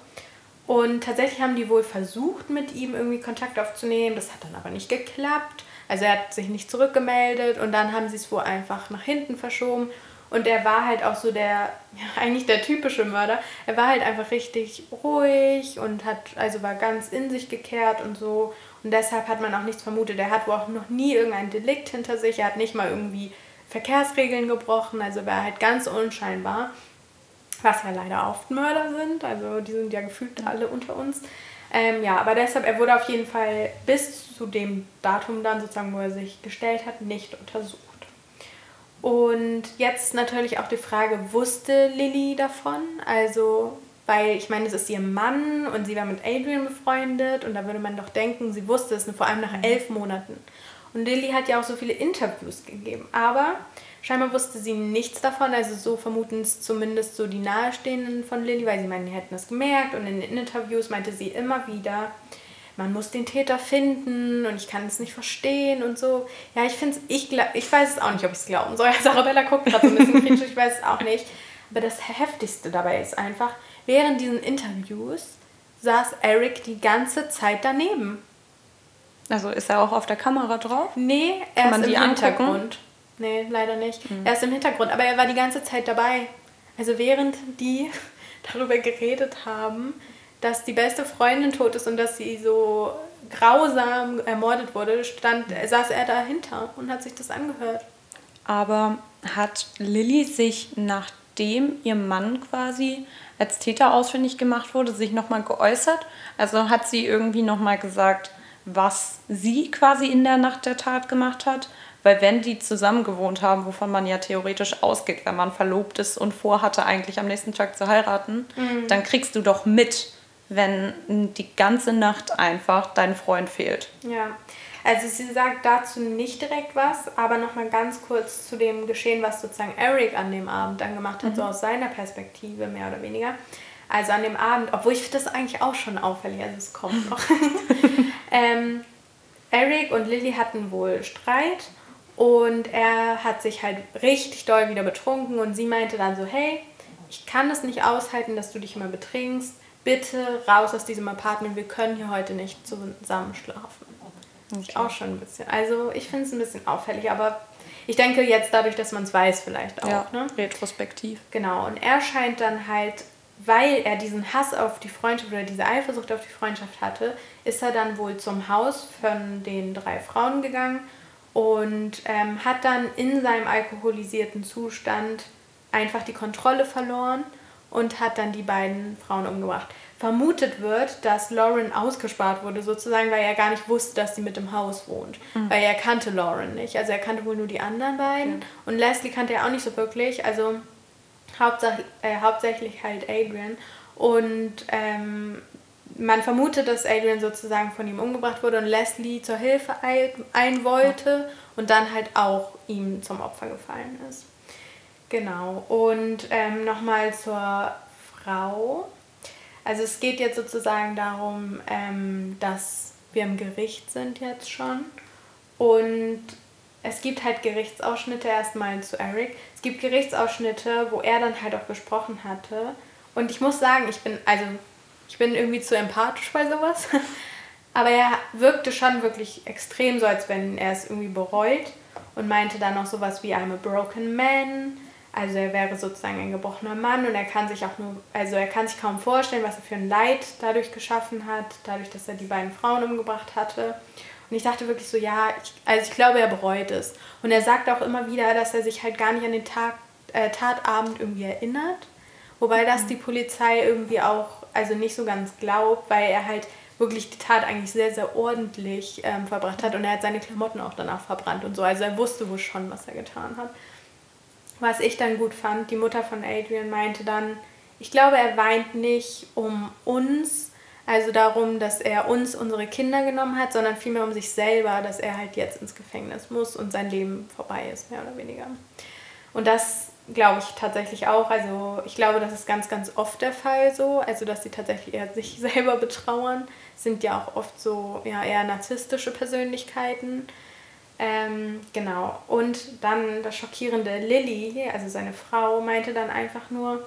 A: Und tatsächlich haben die wohl versucht, mit ihm irgendwie Kontakt aufzunehmen. Das hat dann aber nicht geklappt. Also er hat sich nicht zurückgemeldet und dann haben sie es wohl einfach nach hinten verschoben. Und er war halt auch so der, ja, eigentlich der typische Mörder. Er war halt einfach richtig ruhig und hat, also war ganz in sich gekehrt und so. Und deshalb hat man auch nichts vermutet. Er hat wohl auch noch nie irgendein Delikt hinter sich. Er hat nicht mal irgendwie Verkehrsregeln gebrochen. Also war halt ganz unscheinbar was ja leider oft Mörder sind, also die sind ja gefühlt alle unter uns. Ähm, ja, aber deshalb, er wurde auf jeden Fall bis zu dem Datum dann sozusagen, wo er sich gestellt hat, nicht untersucht. Und jetzt natürlich auch die Frage, wusste Lilly davon? Also, weil ich meine, es ist ihr Mann und sie war mit Adrian befreundet und da würde man doch denken, sie wusste es, vor allem nach elf Monaten. Und Lilly hat ja auch so viele Interviews gegeben, aber scheinbar wusste sie nichts davon, also so vermuten es zumindest so die Nahestehenden von Lilly, weil sie meinen, die hätten es gemerkt und in den Interviews meinte sie immer wieder, man muss den Täter finden und ich kann es nicht verstehen und so. Ja, ich finde es, ich, ich weiß es auch nicht, ob ich es glauben soll. Sarabella guckt gerade so ein bisschen kritisch, ich weiß es auch nicht. Aber das Heftigste dabei ist einfach, während diesen Interviews saß Eric die ganze Zeit daneben.
C: Also ist er auch auf der Kamera drauf?
A: Nee, er
C: Kann
A: ist im
C: die angucken?
A: Hintergrund. Nee, leider nicht. Er ist im Hintergrund, aber er war die ganze Zeit dabei. Also während die darüber geredet haben, dass die beste Freundin tot ist und dass sie so grausam ermordet wurde, stand, saß er dahinter und hat sich das angehört.
C: Aber hat Lilly sich, nachdem ihr Mann quasi als Täter ausfindig gemacht wurde, sich nochmal geäußert? Also hat sie irgendwie nochmal gesagt, was sie quasi in der Nacht der Tat gemacht hat? Weil wenn die zusammen gewohnt haben, wovon man ja theoretisch ausgeht, wenn man verlobt ist und vorhatte, eigentlich am nächsten Tag zu heiraten, mhm. dann kriegst du doch mit, wenn die ganze Nacht einfach dein Freund fehlt.
A: Ja, also sie sagt dazu nicht direkt was, aber nochmal ganz kurz zu dem Geschehen, was sozusagen Eric an dem Abend dann gemacht hat, mhm. so aus seiner Perspektive mehr oder weniger. Also an dem Abend, obwohl ich das eigentlich auch schon auffällig, also es kommt noch. ähm, Eric und Lilly hatten wohl Streit und er hat sich halt richtig doll wieder betrunken und sie meinte dann so, hey, ich kann es nicht aushalten, dass du dich immer betrinkst. Bitte raus aus diesem Apartment, wir können hier heute nicht zusammen schlafen. Okay. Auch schon ein bisschen. Also ich finde es ein bisschen auffällig, aber ich denke jetzt dadurch, dass man es weiß, vielleicht auch. Ja,
C: ne? retrospektiv.
A: Genau, und er scheint dann halt, weil er diesen Hass auf die Freundschaft oder diese Eifersucht auf die Freundschaft hatte, ist er dann wohl zum Haus von den drei Frauen gegangen und ähm, hat dann in seinem alkoholisierten Zustand einfach die Kontrolle verloren und hat dann die beiden Frauen umgebracht vermutet wird, dass Lauren ausgespart wurde, sozusagen, weil er gar nicht wusste, dass sie mit im Haus wohnt. Mhm. Weil er kannte Lauren nicht. Also er kannte wohl nur die anderen beiden. Mhm. Und Leslie kannte er auch nicht so wirklich. Also hauptsächlich, äh, hauptsächlich halt Adrian. Und ähm, man vermutet, dass Adrian sozusagen von ihm umgebracht wurde und Leslie zur Hilfe ein wollte und dann halt auch ihm zum Opfer gefallen ist. Genau. Und ähm, nochmal zur Frau. Also es geht jetzt sozusagen darum, ähm, dass wir im Gericht sind jetzt schon und es gibt halt Gerichtsausschnitte erstmal zu Eric. Es gibt Gerichtsausschnitte, wo er dann halt auch gesprochen hatte. Und ich muss sagen, ich bin, also ich bin irgendwie zu empathisch bei sowas. Aber er wirkte schon wirklich extrem so, als wenn er es irgendwie bereut und meinte dann noch sowas wie I'm a broken man also er wäre sozusagen ein gebrochener Mann und er kann sich auch nur, also er kann sich kaum vorstellen, was er für ein Leid dadurch geschaffen hat, dadurch, dass er die beiden Frauen umgebracht hatte. Und ich dachte wirklich so, ja, ich, also ich glaube, er bereut es. Und er sagt auch immer wieder, dass er sich halt gar nicht an den Tag, äh, Tatabend irgendwie erinnert. Wobei das die Polizei irgendwie auch, also nicht so ganz glaubt, weil er halt wirklich die Tat eigentlich sehr, sehr ordentlich ähm, verbracht hat und er hat seine Klamotten auch danach verbrannt und so. Also er wusste wohl schon, was er getan hat. Was ich dann gut fand, die Mutter von Adrian meinte dann, ich glaube, er weint nicht um uns, also darum, dass er uns unsere Kinder genommen hat, sondern vielmehr um sich selber, dass er halt jetzt ins Gefängnis muss und sein Leben vorbei ist, mehr oder weniger. Und das glaube ich tatsächlich auch. Also ich glaube, das ist ganz, ganz oft der Fall so. Also dass sie tatsächlich eher sich selber betrauern. Sind ja auch oft so ja, eher narzisstische Persönlichkeiten. Ähm, genau. Und dann das schockierende Lilly, also seine Frau, meinte dann einfach nur,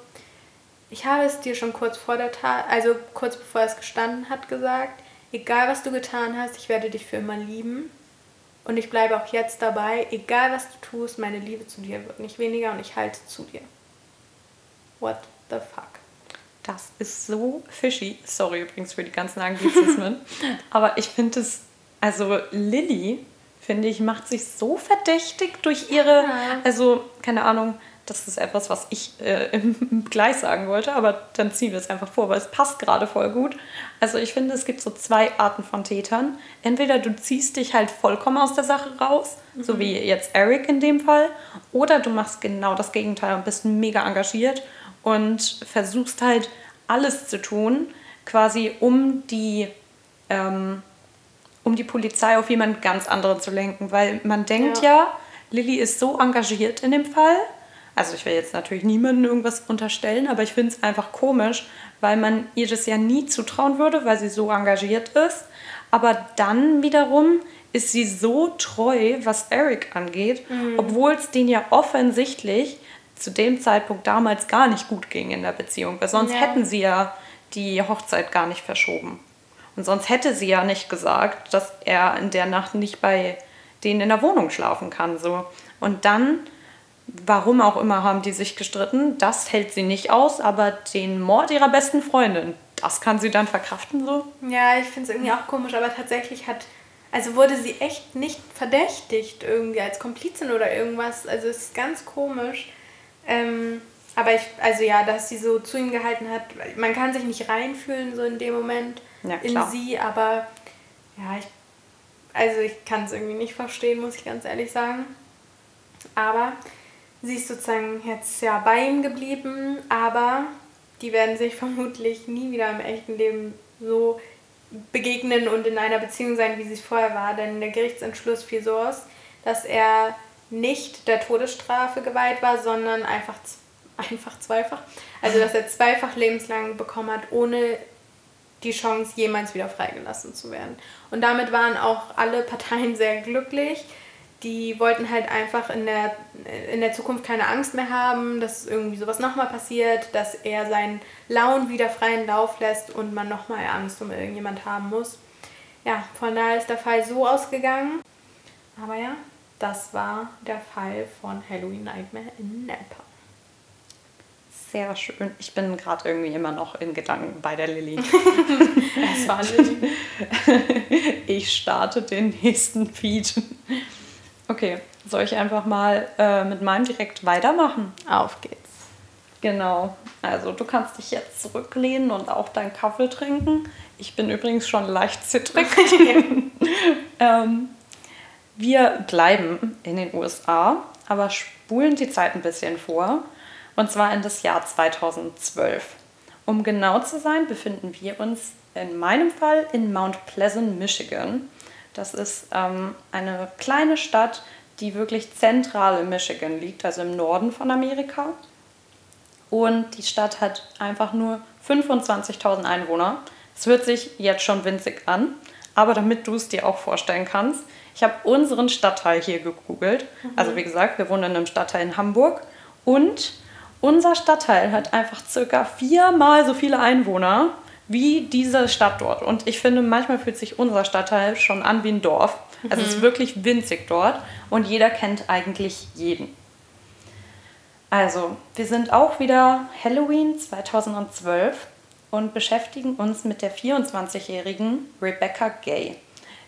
A: ich habe es dir schon kurz vor der Tat, also kurz bevor es gestanden hat, gesagt, egal was du getan hast, ich werde dich für immer lieben. Und ich bleibe auch jetzt dabei, egal was du tust, meine Liebe zu dir wird nicht weniger und ich halte zu dir. What the fuck?
C: Das ist so fishy. Sorry übrigens für die ganzen Anglizismen. Aber ich finde es, also Lilly finde ich, macht sich so verdächtig durch ihre, ja. also keine Ahnung, das ist etwas, was ich äh, gleich sagen wollte, aber dann ziehen wir es einfach vor, weil es passt gerade voll gut. Also ich finde, es gibt so zwei Arten von Tätern. Entweder du ziehst dich halt vollkommen aus der Sache raus, mhm. so wie jetzt Eric in dem Fall, oder du machst genau das Gegenteil und bist mega engagiert und versuchst halt alles zu tun, quasi um die ähm, um die Polizei auf jemand ganz anderen zu lenken. Weil man denkt ja, ja Lilly ist so engagiert in dem Fall. Also ich will jetzt natürlich niemandem irgendwas unterstellen, aber ich finde es einfach komisch, weil man ihr das ja nie zutrauen würde, weil sie so engagiert ist. Aber dann wiederum ist sie so treu, was Eric angeht, mhm. obwohl es denen ja offensichtlich zu dem Zeitpunkt damals gar nicht gut ging in der Beziehung, weil sonst ja. hätten sie ja die Hochzeit gar nicht verschoben. Und sonst hätte sie ja nicht gesagt, dass er in der Nacht nicht bei denen in der Wohnung schlafen kann. So. Und dann, warum auch immer, haben die sich gestritten. Das hält sie nicht aus, aber den Mord ihrer besten Freundin, das kann sie dann verkraften so.
A: Ja, ich finde es irgendwie auch komisch, aber tatsächlich hat, also wurde sie echt nicht verdächtigt irgendwie als Komplizin oder irgendwas. Also es ist ganz komisch. Ähm, aber ich, also ja, dass sie so zu ihm gehalten hat, man kann sich nicht reinfühlen so in dem Moment
C: Ja,
A: in sie, aber ja, ich, also ich kann es irgendwie nicht verstehen, muss ich ganz ehrlich sagen. Aber sie ist sozusagen jetzt ja bei ihm geblieben, aber die werden sich vermutlich nie wieder im echten Leben so begegnen und in einer Beziehung sein, wie sie es vorher war, denn der Gerichtsentschluss fiel so aus, dass er nicht der Todesstrafe geweiht war, sondern einfach, einfach zweifach. Also, dass er zweifach lebenslang bekommen hat, ohne die Chance, jemals wieder freigelassen zu werden. Und damit waren auch alle Parteien sehr glücklich. Die wollten halt einfach in der, in der Zukunft keine Angst mehr haben, dass irgendwie sowas nochmal passiert, dass er seinen Launen wieder freien Lauf lässt und man nochmal Angst um irgendjemand haben muss. Ja, von daher ist der Fall so ausgegangen. Aber ja, das war der Fall von Halloween Nightmare in Napa.
C: Sehr schön. Ich bin gerade irgendwie immer noch in Gedanken bei der Lilly.
A: Es war Lilly.
C: Ich starte den nächsten Feed. Okay, soll ich einfach mal äh, mit meinem direkt weitermachen?
A: Auf geht's.
C: Genau. Also du kannst dich jetzt zurücklehnen und auch deinen Kaffee trinken. Ich bin übrigens schon leicht zittrig. ähm, wir bleiben in den USA, aber spulen die Zeit ein bisschen vor. Und zwar in das Jahr 2012. Um genau zu sein, befinden wir uns in meinem Fall in Mount Pleasant, Michigan. Das ist ähm, eine kleine Stadt, die wirklich zentral in Michigan liegt, also im Norden von Amerika. Und die Stadt hat einfach nur 25.000 Einwohner. Es hört sich jetzt schon winzig an, aber damit du es dir auch vorstellen kannst, ich habe unseren Stadtteil hier gegoogelt. Also wie gesagt, wir wohnen in einem Stadtteil in Hamburg und unser Stadtteil hat einfach circa viermal so viele Einwohner wie diese Stadt dort. Und ich finde, manchmal fühlt sich unser Stadtteil schon an wie ein Dorf. Also es ist wirklich winzig dort und jeder kennt eigentlich jeden. Also, wir sind auch wieder Halloween 2012 und beschäftigen uns mit der 24-jährigen Rebecca Gay,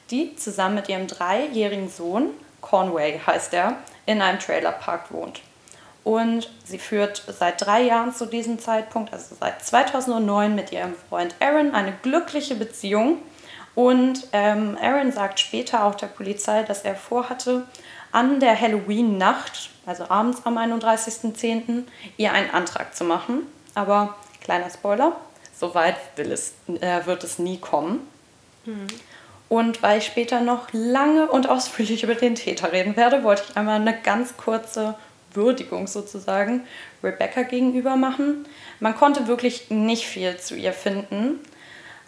C: die zusammen mit ihrem dreijährigen Sohn, Conway heißt er, in einem Trailerpark wohnt. Und sie führt seit drei Jahren zu diesem Zeitpunkt, also seit 2009, mit ihrem Freund Aaron eine glückliche Beziehung. Und ähm, Aaron sagt später auch der Polizei, dass er vorhatte, an der Halloween-Nacht, also abends am 31.10., ihr einen Antrag zu machen. Aber kleiner Spoiler, soweit will es, äh, wird es nie kommen. Und weil ich später noch lange und ausführlich über den Täter reden werde, wollte ich einmal eine ganz kurze Würdigung sozusagen Rebecca gegenüber machen. Man konnte wirklich nicht viel zu ihr finden.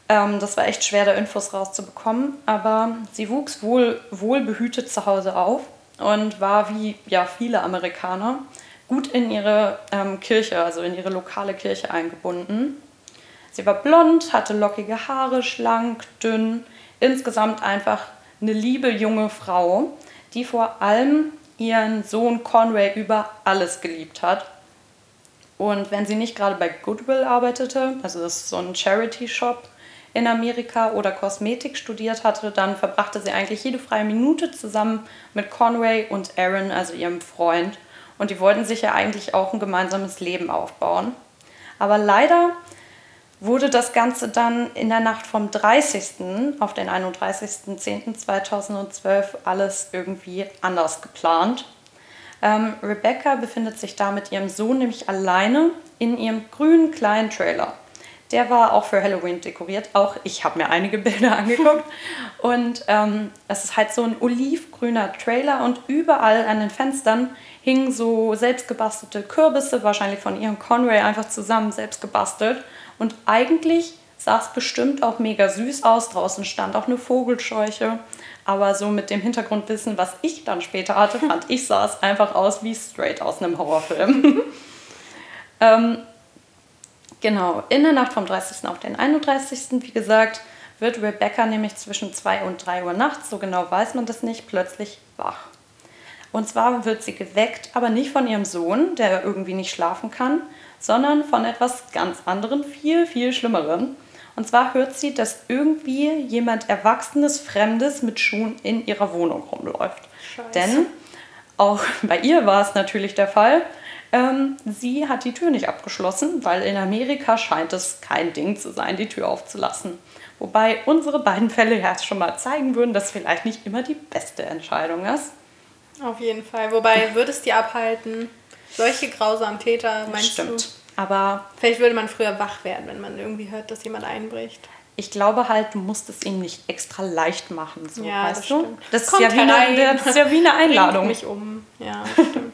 C: Ähm, das war echt schwer, da Infos rauszubekommen. Aber sie wuchs wohl, wohlbehütet zu Hause auf und war wie ja, viele Amerikaner gut in ihre ähm, Kirche, also in ihre lokale Kirche eingebunden. Sie war blond, hatte lockige Haare, schlank, dünn, insgesamt einfach eine liebe junge Frau, die vor allem ihren Sohn Conway über alles geliebt hat. Und wenn sie nicht gerade bei Goodwill arbeitete, also das ist so ein Charity-Shop in Amerika oder Kosmetik studiert hatte, dann verbrachte sie eigentlich jede freie Minute zusammen mit Conway und Aaron, also ihrem Freund. Und die wollten sich ja eigentlich auch ein gemeinsames Leben aufbauen. Aber leider wurde das Ganze dann in der Nacht vom 30. auf den 31.10.2012 alles irgendwie anders geplant. Ähm, Rebecca befindet sich da mit ihrem Sohn nämlich alleine in ihrem grünen kleinen Trailer. Der war auch für Halloween dekoriert. Auch ich habe mir einige Bilder angeguckt. Und ähm, es ist halt so ein olivgrüner Trailer und überall an den Fenstern hingen so selbstgebastelte Kürbisse, wahrscheinlich von ihrem Conway einfach zusammen selbst gebastelt. Und eigentlich sah es bestimmt auch mega süß aus. Draußen stand auch eine Vogelscheuche. Aber so mit dem Hintergrundwissen, was ich dann später hatte, fand ich, sah es einfach aus wie straight aus einem Horrorfilm. ähm, genau, in der Nacht vom 30. auf den 31. wie gesagt, wird Rebecca nämlich zwischen 2 und 3 Uhr nachts, so genau weiß man das nicht, plötzlich wach. Und zwar wird sie geweckt, aber nicht von ihrem Sohn, der irgendwie nicht schlafen kann, sondern von etwas ganz anderem, viel, viel Schlimmeren. Und zwar hört sie, dass irgendwie jemand Erwachsenes, Fremdes mit Schuhen in ihrer Wohnung rumläuft.
A: Scheiße.
C: Denn auch bei ihr war es natürlich der Fall. Ähm, sie hat die Tür nicht abgeschlossen, weil in Amerika scheint es kein Ding zu sein, die Tür aufzulassen. Wobei unsere beiden Fälle ja schon mal zeigen würden, dass vielleicht nicht immer die beste Entscheidung ist.
A: Auf jeden Fall. Wobei, würde es die abhalten? Solche grausamen Täter, meinst
C: Stimmt.
A: du?
C: Aber
A: Vielleicht würde man früher wach werden, wenn man irgendwie hört, dass jemand einbricht.
C: ich glaube halt, du musst es ihm nicht extra leicht machen, so,
A: Ja,
C: weißt
A: das
C: du?
A: stimmt.
C: Das ist,
A: Kommt
C: ja wie eine, das ist ja wie eine Einladung.
A: Bringt mich um. Ja, stimmt.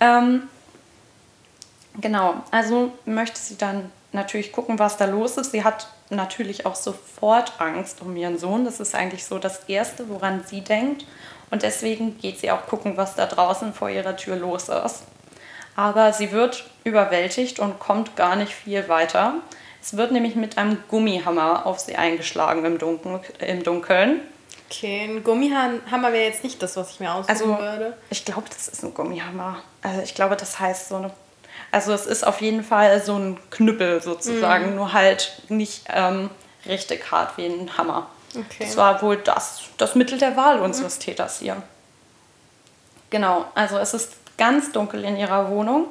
C: Ähm, genau, also möchte sie dann natürlich gucken, was da los ist. Sie hat natürlich auch sofort Angst um ihren Sohn. Das ist eigentlich so das Erste, woran sie denkt. Und deswegen geht sie auch gucken, was da draußen vor ihrer Tür los ist. Aber sie wird überwältigt und kommt gar nicht viel weiter. Es wird nämlich mit einem Gummihammer auf sie eingeschlagen im, Dunkel, im Dunkeln.
A: Okay, ein Gummihammer wäre jetzt nicht das, was ich mir aussuchen
C: Also,
A: würde.
C: ich glaube, das ist ein Gummihammer. Also, ich glaube, das heißt so eine. Also, es ist auf jeden Fall so ein Knüppel sozusagen, nur halt nicht ähm, richtig hart wie ein Hammer.
A: Okay.
C: Das war wohl das, das Mittel der Wahl unseres Täters hier. Genau, also es ist ganz dunkel in ihrer Wohnung,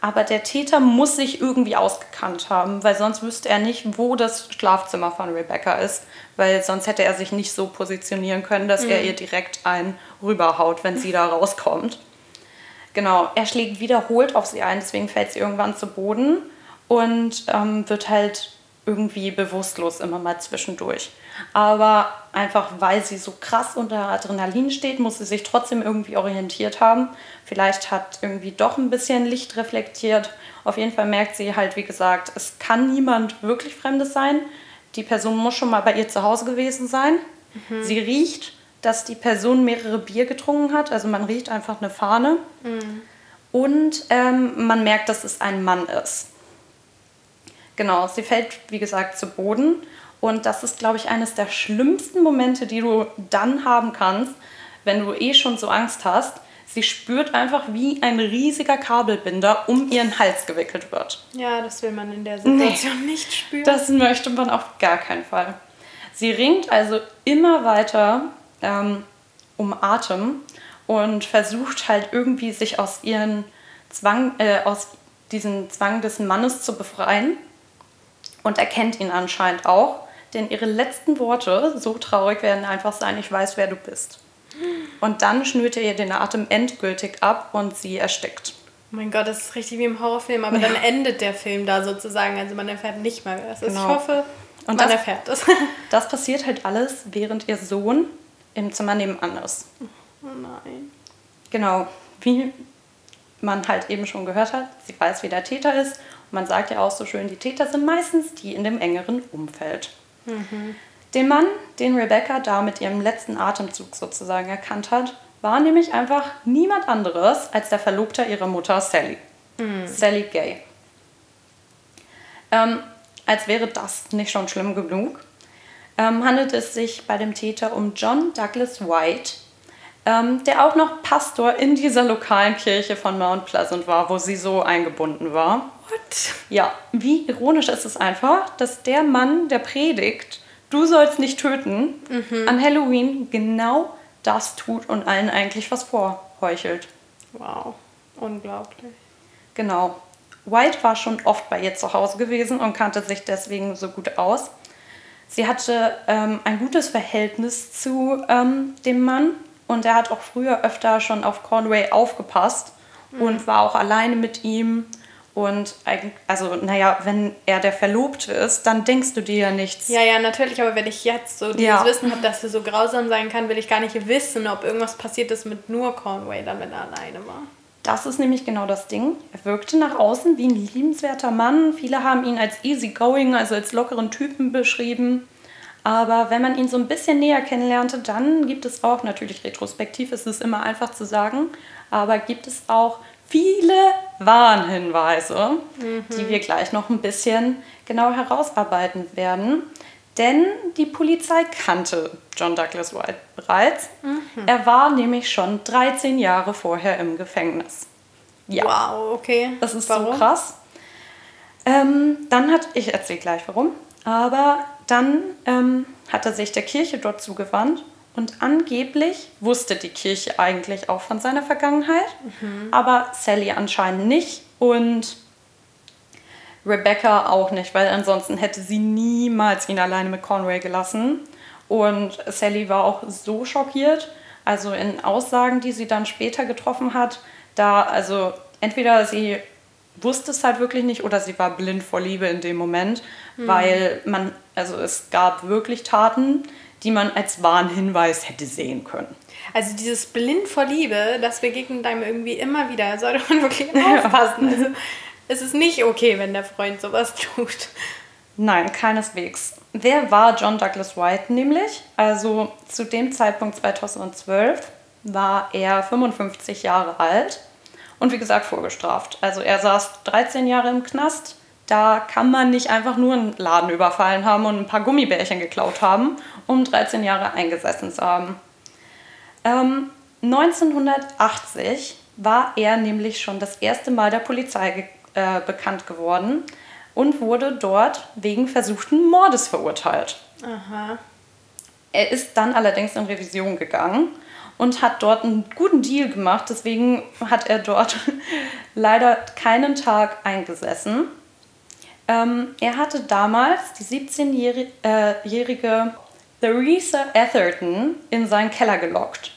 C: aber der Täter muss sich irgendwie ausgekannt haben, weil sonst wüsste er nicht, wo das Schlafzimmer von Rebecca ist, weil sonst hätte er sich nicht so positionieren können, dass er ihr direkt einen rüberhaut, wenn sie da rauskommt. Genau, er schlägt wiederholt auf sie ein, deswegen fällt sie irgendwann zu Boden und ähm, wird halt irgendwie bewusstlos immer mal zwischendurch. Aber einfach weil sie so krass unter Adrenalin steht, muss sie sich trotzdem irgendwie orientiert haben. Vielleicht hat irgendwie doch ein bisschen Licht reflektiert. Auf jeden Fall merkt sie halt, wie gesagt, es kann niemand wirklich Fremdes sein. Die Person muss schon mal bei ihr zu Hause gewesen sein. Sie riecht, dass die Person mehrere Bier getrunken hat. Also man riecht einfach eine Fahne. Und ähm, man merkt, dass es ein Mann ist. Genau, sie fällt, wie gesagt, zu Boden. Und das ist, glaube ich, eines der schlimmsten Momente, die du dann haben kannst, wenn du eh schon so Angst hast. Sie spürt einfach, wie ein riesiger Kabelbinder um ihren Hals gewickelt wird.
A: Ja, das will man in der Situation nicht spüren.
C: Das möchte man auf gar keinen Fall. Sie ringt also immer weiter ähm, um Atem und versucht halt irgendwie sich aus ihren Zwang, äh, aus diesem Zwang des Mannes zu befreien und erkennt ihn anscheinend auch, denn ihre letzten Worte, so traurig werden einfach sein, ich weiß, wer du bist. Und dann schnürt er ihr den Atem endgültig ab und sie erstickt.
A: Oh mein Gott, das ist richtig wie im Horrorfilm, aber dann endet der Film da sozusagen. Also man erfährt nicht mal, wer es ist.
C: Genau.
A: Ich hoffe,
C: Und
A: man
C: das-
A: erfährt das.
C: Das passiert halt alles, während ihr Sohn im Zimmer nebenan ist.
A: oh nein.
C: Genau, wie man halt eben schon gehört hat, sie weiß, wie der Täter ist. Man sagt ja auch so schön, die Täter sind meistens die in dem engeren Umfeld. Den Mann, den Rebecca da mit ihrem letzten Atemzug sozusagen erkannt hat, war nämlich einfach niemand anderes als der Verlobter ihrer Mutter Sally. Sally Gay. Ähm, als wäre das nicht schon schlimm genug, ähm, handelt es sich bei dem Täter um John Douglas White, ähm, der auch noch Pastor in dieser lokalen Kirche von Mount Pleasant war, wo sie so eingebunden war.
A: What?
C: Ja, wie ironisch ist es einfach, dass der Mann, der predigt, du sollst nicht töten, an Halloween genau das tut und allen eigentlich was vorheuchelt.
A: Wow, unglaublich.
C: Genau. White war schon oft bei ihr zu Hause gewesen und kannte sich deswegen so gut aus. Sie hatte ähm, ein gutes Verhältnis zu ähm, dem Mann und er hat auch früher öfter schon auf Conway aufgepasst und war auch alleine mit ihm. Und eigentlich, also, naja, wenn er der Verlobte ist, dann denkst du dir ja nichts.
A: Ja, ja, natürlich, aber wenn ich jetzt so dieses
C: Ja.
A: Wissen habe, dass er so grausam sein kann, will ich gar nicht wissen, ob irgendwas passiert ist mit nur Conway, dann wenn er alleine war.
C: Das ist nämlich genau das Ding. Er wirkte nach außen wie ein liebenswerter Mann. Viele haben ihn als easygoing, also als lockeren Typen beschrieben. Aber wenn man ihn so ein bisschen näher kennenlernte, dann gibt es auch, natürlich retrospektiv ist es immer einfach zu sagen, aber gibt es auch viele Warnhinweise, die wir gleich noch ein bisschen genau herausarbeiten werden. Denn die Polizei kannte John Douglas White bereits. Er war nämlich schon 13 Jahre vorher im Gefängnis. Ja.
A: Wow, okay.
C: Das ist
A: Warum?
C: so krass. Ähm, dann hat, ich erzähle gleich warum, aber dann ähm, hat er sich der Kirche dort zugewandt Und angeblich wusste die Kirche eigentlich auch von seiner Vergangenheit, aber Sally anscheinend nicht und Rebecca auch nicht, weil ansonsten hätte sie niemals ihn alleine mit Conway gelassen. Und Sally war auch so schockiert, also in Aussagen, die sie dann später getroffen hat, da, also entweder sie wusste es halt wirklich nicht oder sie war blind vor Liebe in dem Moment, weil man, also es gab wirklich Taten, die man als wahren Hinweis hätte sehen können.
A: Also dieses blind vor Liebe, das begegnet einem irgendwie immer wieder. Sollte man wirklich aufpassen. Also es ist nicht okay, wenn der Freund sowas tut.
C: Nein, keineswegs. Wer war John Douglas White nämlich? Also zu dem Zeitpunkt 2012 war er 55 Jahre alt und wie gesagt vorgestraft. Also er saß 13 Jahre im Knast. Da kann man nicht einfach nur einen Laden überfallen haben und ein paar Gummibärchen geklaut haben, um 13 Jahre eingesessen zu haben. Ähm, 1980 war er nämlich schon das erste Mal der Polizei ge äh, bekannt geworden und wurde dort wegen versuchten Mordes verurteilt.
A: Aha.
C: Er ist dann allerdings in Revision gegangen und hat dort einen guten Deal gemacht. Deswegen hat er dort leider keinen Tag eingesessen. Ähm, er hatte damals die 17-jährige Theresa Atherton in seinen Keller gelockt.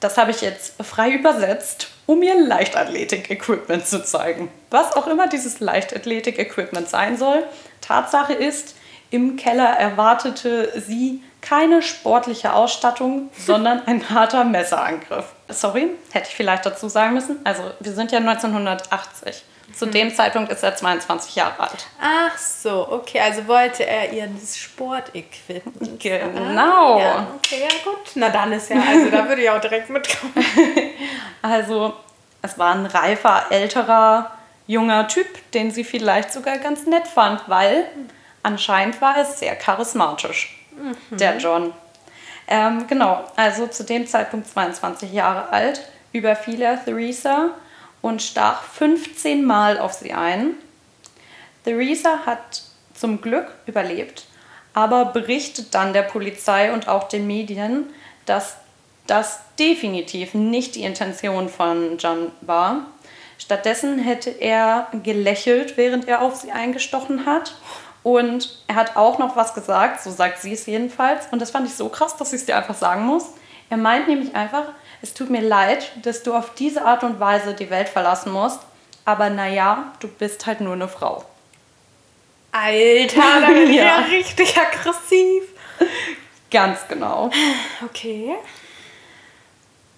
C: Das habe ich jetzt frei übersetzt, um ihr Leichtathletik-Equipment zu zeigen. Was auch immer dieses Leichtathletik-Equipment sein soll. Tatsache ist, im Keller erwartete sie keine sportliche Ausstattung, sondern ein harter Messerangriff. Sorry, hätte ich vielleicht dazu sagen müssen. Also, wir sind ja 1980. Zu dem Zeitpunkt ist er 22 Jahre alt.
A: Ach so, okay. Also wollte er ihr das Sportequipment.
C: Genau.
A: Ah, ja, okay, ja gut. Na dann ist ja, also da würde ich auch direkt mitkommen.
C: Also, es war ein reifer, älterer, junger Typ, den sie vielleicht sogar ganz nett fand, weil anscheinend war er sehr charismatisch, der John. Ähm, genau, also zu dem Zeitpunkt 22 Jahre alt, überfiel er Theresa und stach 15 Mal auf sie ein. Theresa hat zum Glück überlebt, aber berichtet dann der Polizei und auch den Medien, dass das definitiv nicht die Intention von John war. Stattdessen hätte er gelächelt, während er auf sie eingestochen hat. Und er hat auch noch was gesagt, so sagt sie es jedenfalls. Und das fand ich so krass, dass ich es dir einfach sagen muss. Er meint nämlich einfach, es tut mir leid, dass du auf diese Art und Weise die Welt verlassen musst, aber naja, du bist halt nur eine Frau.
A: Alter, da bin ich ja. Richtig aggressiv.
C: Ganz genau.
A: Okay.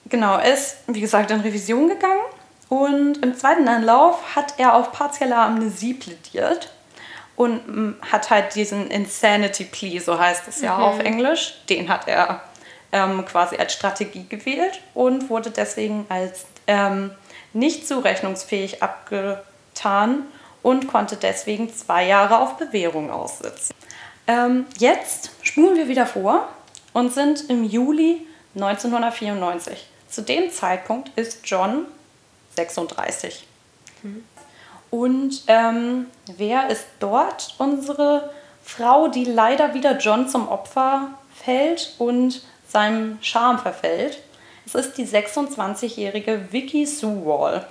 C: Genau, er ist, wie gesagt, in Revision gegangen und im zweiten Anlauf hat er auf partielle Amnesie plädiert und mm, hat halt diesen Insanity Plea, so heißt es ja auf Englisch, den hat er ähm, quasi als Strategie gewählt und wurde deswegen als ähm, nicht zurechnungsfähig abgetan und konnte deswegen zwei Jahre auf Bewährung aussitzen. Ähm, jetzt spulen wir wieder vor und sind im Juli 1994. Zu dem Zeitpunkt ist John 36. Und ähm, wer ist dort? Unsere Frau, die leider wieder John zum Opfer fällt und seinem Charme verfällt. Es ist die 26-jährige Vicky Sue Wall.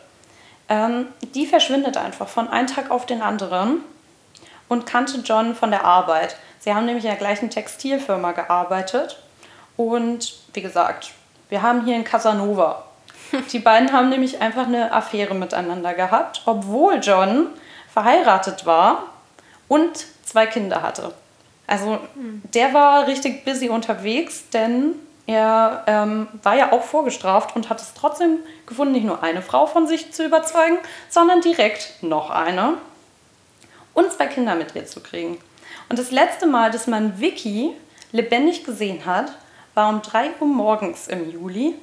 C: Ähm, die verschwindet einfach von einem Tag auf den anderen und kannte John von der Arbeit. Sie haben nämlich in der gleichen Textilfirma gearbeitet. Und wie gesagt, wir haben hier in Casanova. Die beiden haben nämlich einfach eine Affäre miteinander gehabt, obwohl John verheiratet war und zwei Kinder hatte. Also der war richtig busy unterwegs, denn er ähm, war ja auch vorgestraft und hat es trotzdem gefunden, nicht nur eine Frau von sich zu überzeugen, sondern direkt noch eine und zwei Kinder mit ihr zu kriegen. Und das letzte Mal, dass man Vicky lebendig gesehen hat, war um 3 Uhr morgens im Juli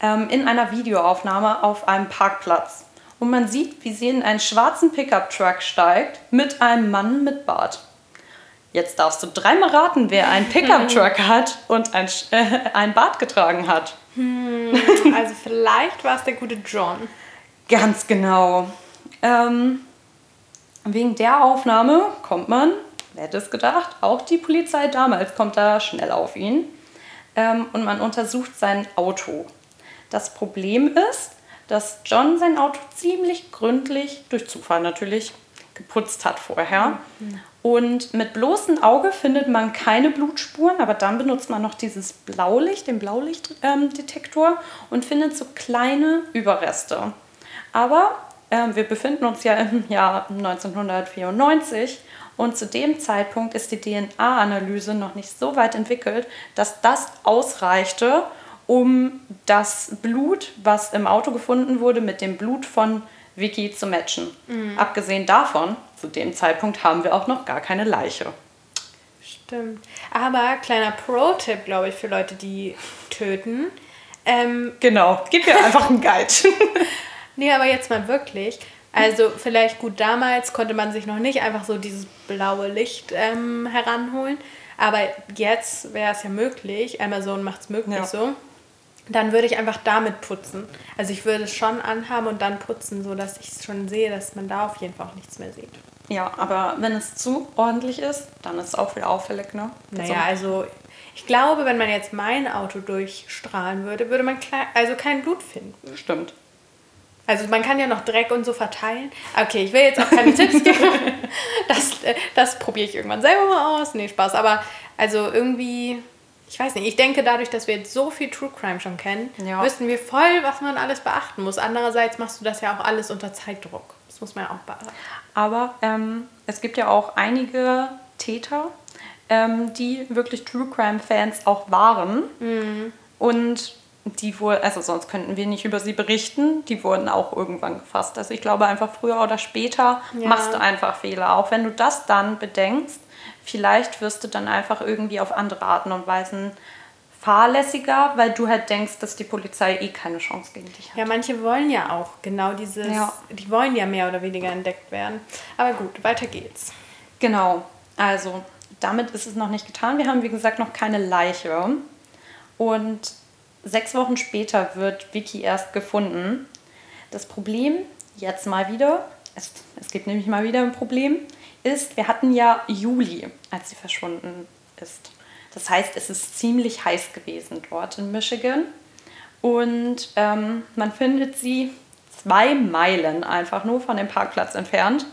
C: ähm, in einer Videoaufnahme auf einem Parkplatz. Und man sieht, wie sie in einen schwarzen Pickup-Truck steigt mit einem Mann mit Bart. Jetzt darfst du dreimal raten, wer einen Pickup-Truck hat und ein, äh, ein Bart getragen hat.
A: Also vielleicht war es der gute John.
C: Ganz genau. Ähm, wegen der Aufnahme kommt man, wer hätte es gedacht, auch die Polizei damals kommt da schnell auf ihn. ähm, und man untersucht sein Auto. Das Problem ist, dass John sein Auto ziemlich gründlich, durch Zufall natürlich, geputzt hat vorher. Mhm. Und mit bloßem Auge findet man keine Blutspuren, aber dann benutzt man noch dieses Blaulicht, den Blaulichtdetektor ähm, und findet so kleine Überreste. Aber äh, wir befinden uns ja im Jahr 1994 und zu dem Zeitpunkt ist die DNA-Analyse noch nicht so weit entwickelt, dass das ausreichte, um das Blut, was im Auto gefunden wurde, mit dem Blut von Vicky zu matchen. Mhm. Abgesehen davon, zu dem Zeitpunkt haben wir auch noch gar keine Leiche.
A: Stimmt. Aber kleiner Pro-Tipp, glaube ich, für Leute, die töten.
C: Ähm, genau, gib mir einfach einen Guide.
A: nee, aber jetzt mal wirklich. Also vielleicht gut, damals konnte man sich noch nicht einfach so dieses blaue Licht ähm, heranholen. Aber jetzt wäre es ja möglich. Amazon macht es möglich ja. so dann würde ich einfach damit putzen. Also ich würde es schon anhaben und dann putzen, sodass ich schon sehe, dass man da auf jeden Fall auch nichts mehr sieht.
C: Ja, aber wenn es zu ordentlich ist, dann ist es auch wieder auffällig, ne?
A: Naja, also ich glaube, wenn man jetzt mein Auto durchstrahlen würde, würde man also kein Blut finden.
C: Stimmt.
A: Also man kann ja noch Dreck und so verteilen. Okay, ich will jetzt auch keine Tipps geben. Das, das probiere ich irgendwann selber mal aus. Nee, Spaß. Aber also irgendwie ich weiß nicht, ich denke dadurch, dass wir jetzt so viel True Crime schon kennen, ja. wissen wir voll, was man alles beachten muss. Andererseits machst du das ja auch alles unter Zeitdruck. Das muss man ja auch beachten.
C: Aber ähm, es gibt ja auch einige Täter, ähm, die wirklich True Crime Fans auch waren. Mhm. Und die wohl, also sonst könnten wir nicht über sie berichten, die wurden auch irgendwann gefasst. Also ich glaube einfach früher oder später ja. machst du einfach Fehler. Auch wenn du das dann bedenkst, vielleicht wirst du dann einfach irgendwie auf andere Arten und Weisen fahrlässiger, weil du halt denkst, dass die Polizei eh keine Chance gegen dich hat.
A: Ja, manche wollen ja auch genau dieses, ja. die wollen ja mehr oder weniger entdeckt werden. Aber gut, weiter geht's.
C: Genau, also damit ist es noch nicht getan. Wir haben, wie gesagt, noch keine Leiche. Und sechs Wochen später wird Vicky erst gefunden. Das Problem, jetzt mal wieder, es, es gibt nämlich mal wieder ein Problem, ist, wir hatten ja Juli, als sie verschwunden ist. Das heißt, es ist ziemlich heiß gewesen dort in Michigan. Und ähm, man findet sie zwei Meilen einfach nur von dem Parkplatz entfernt.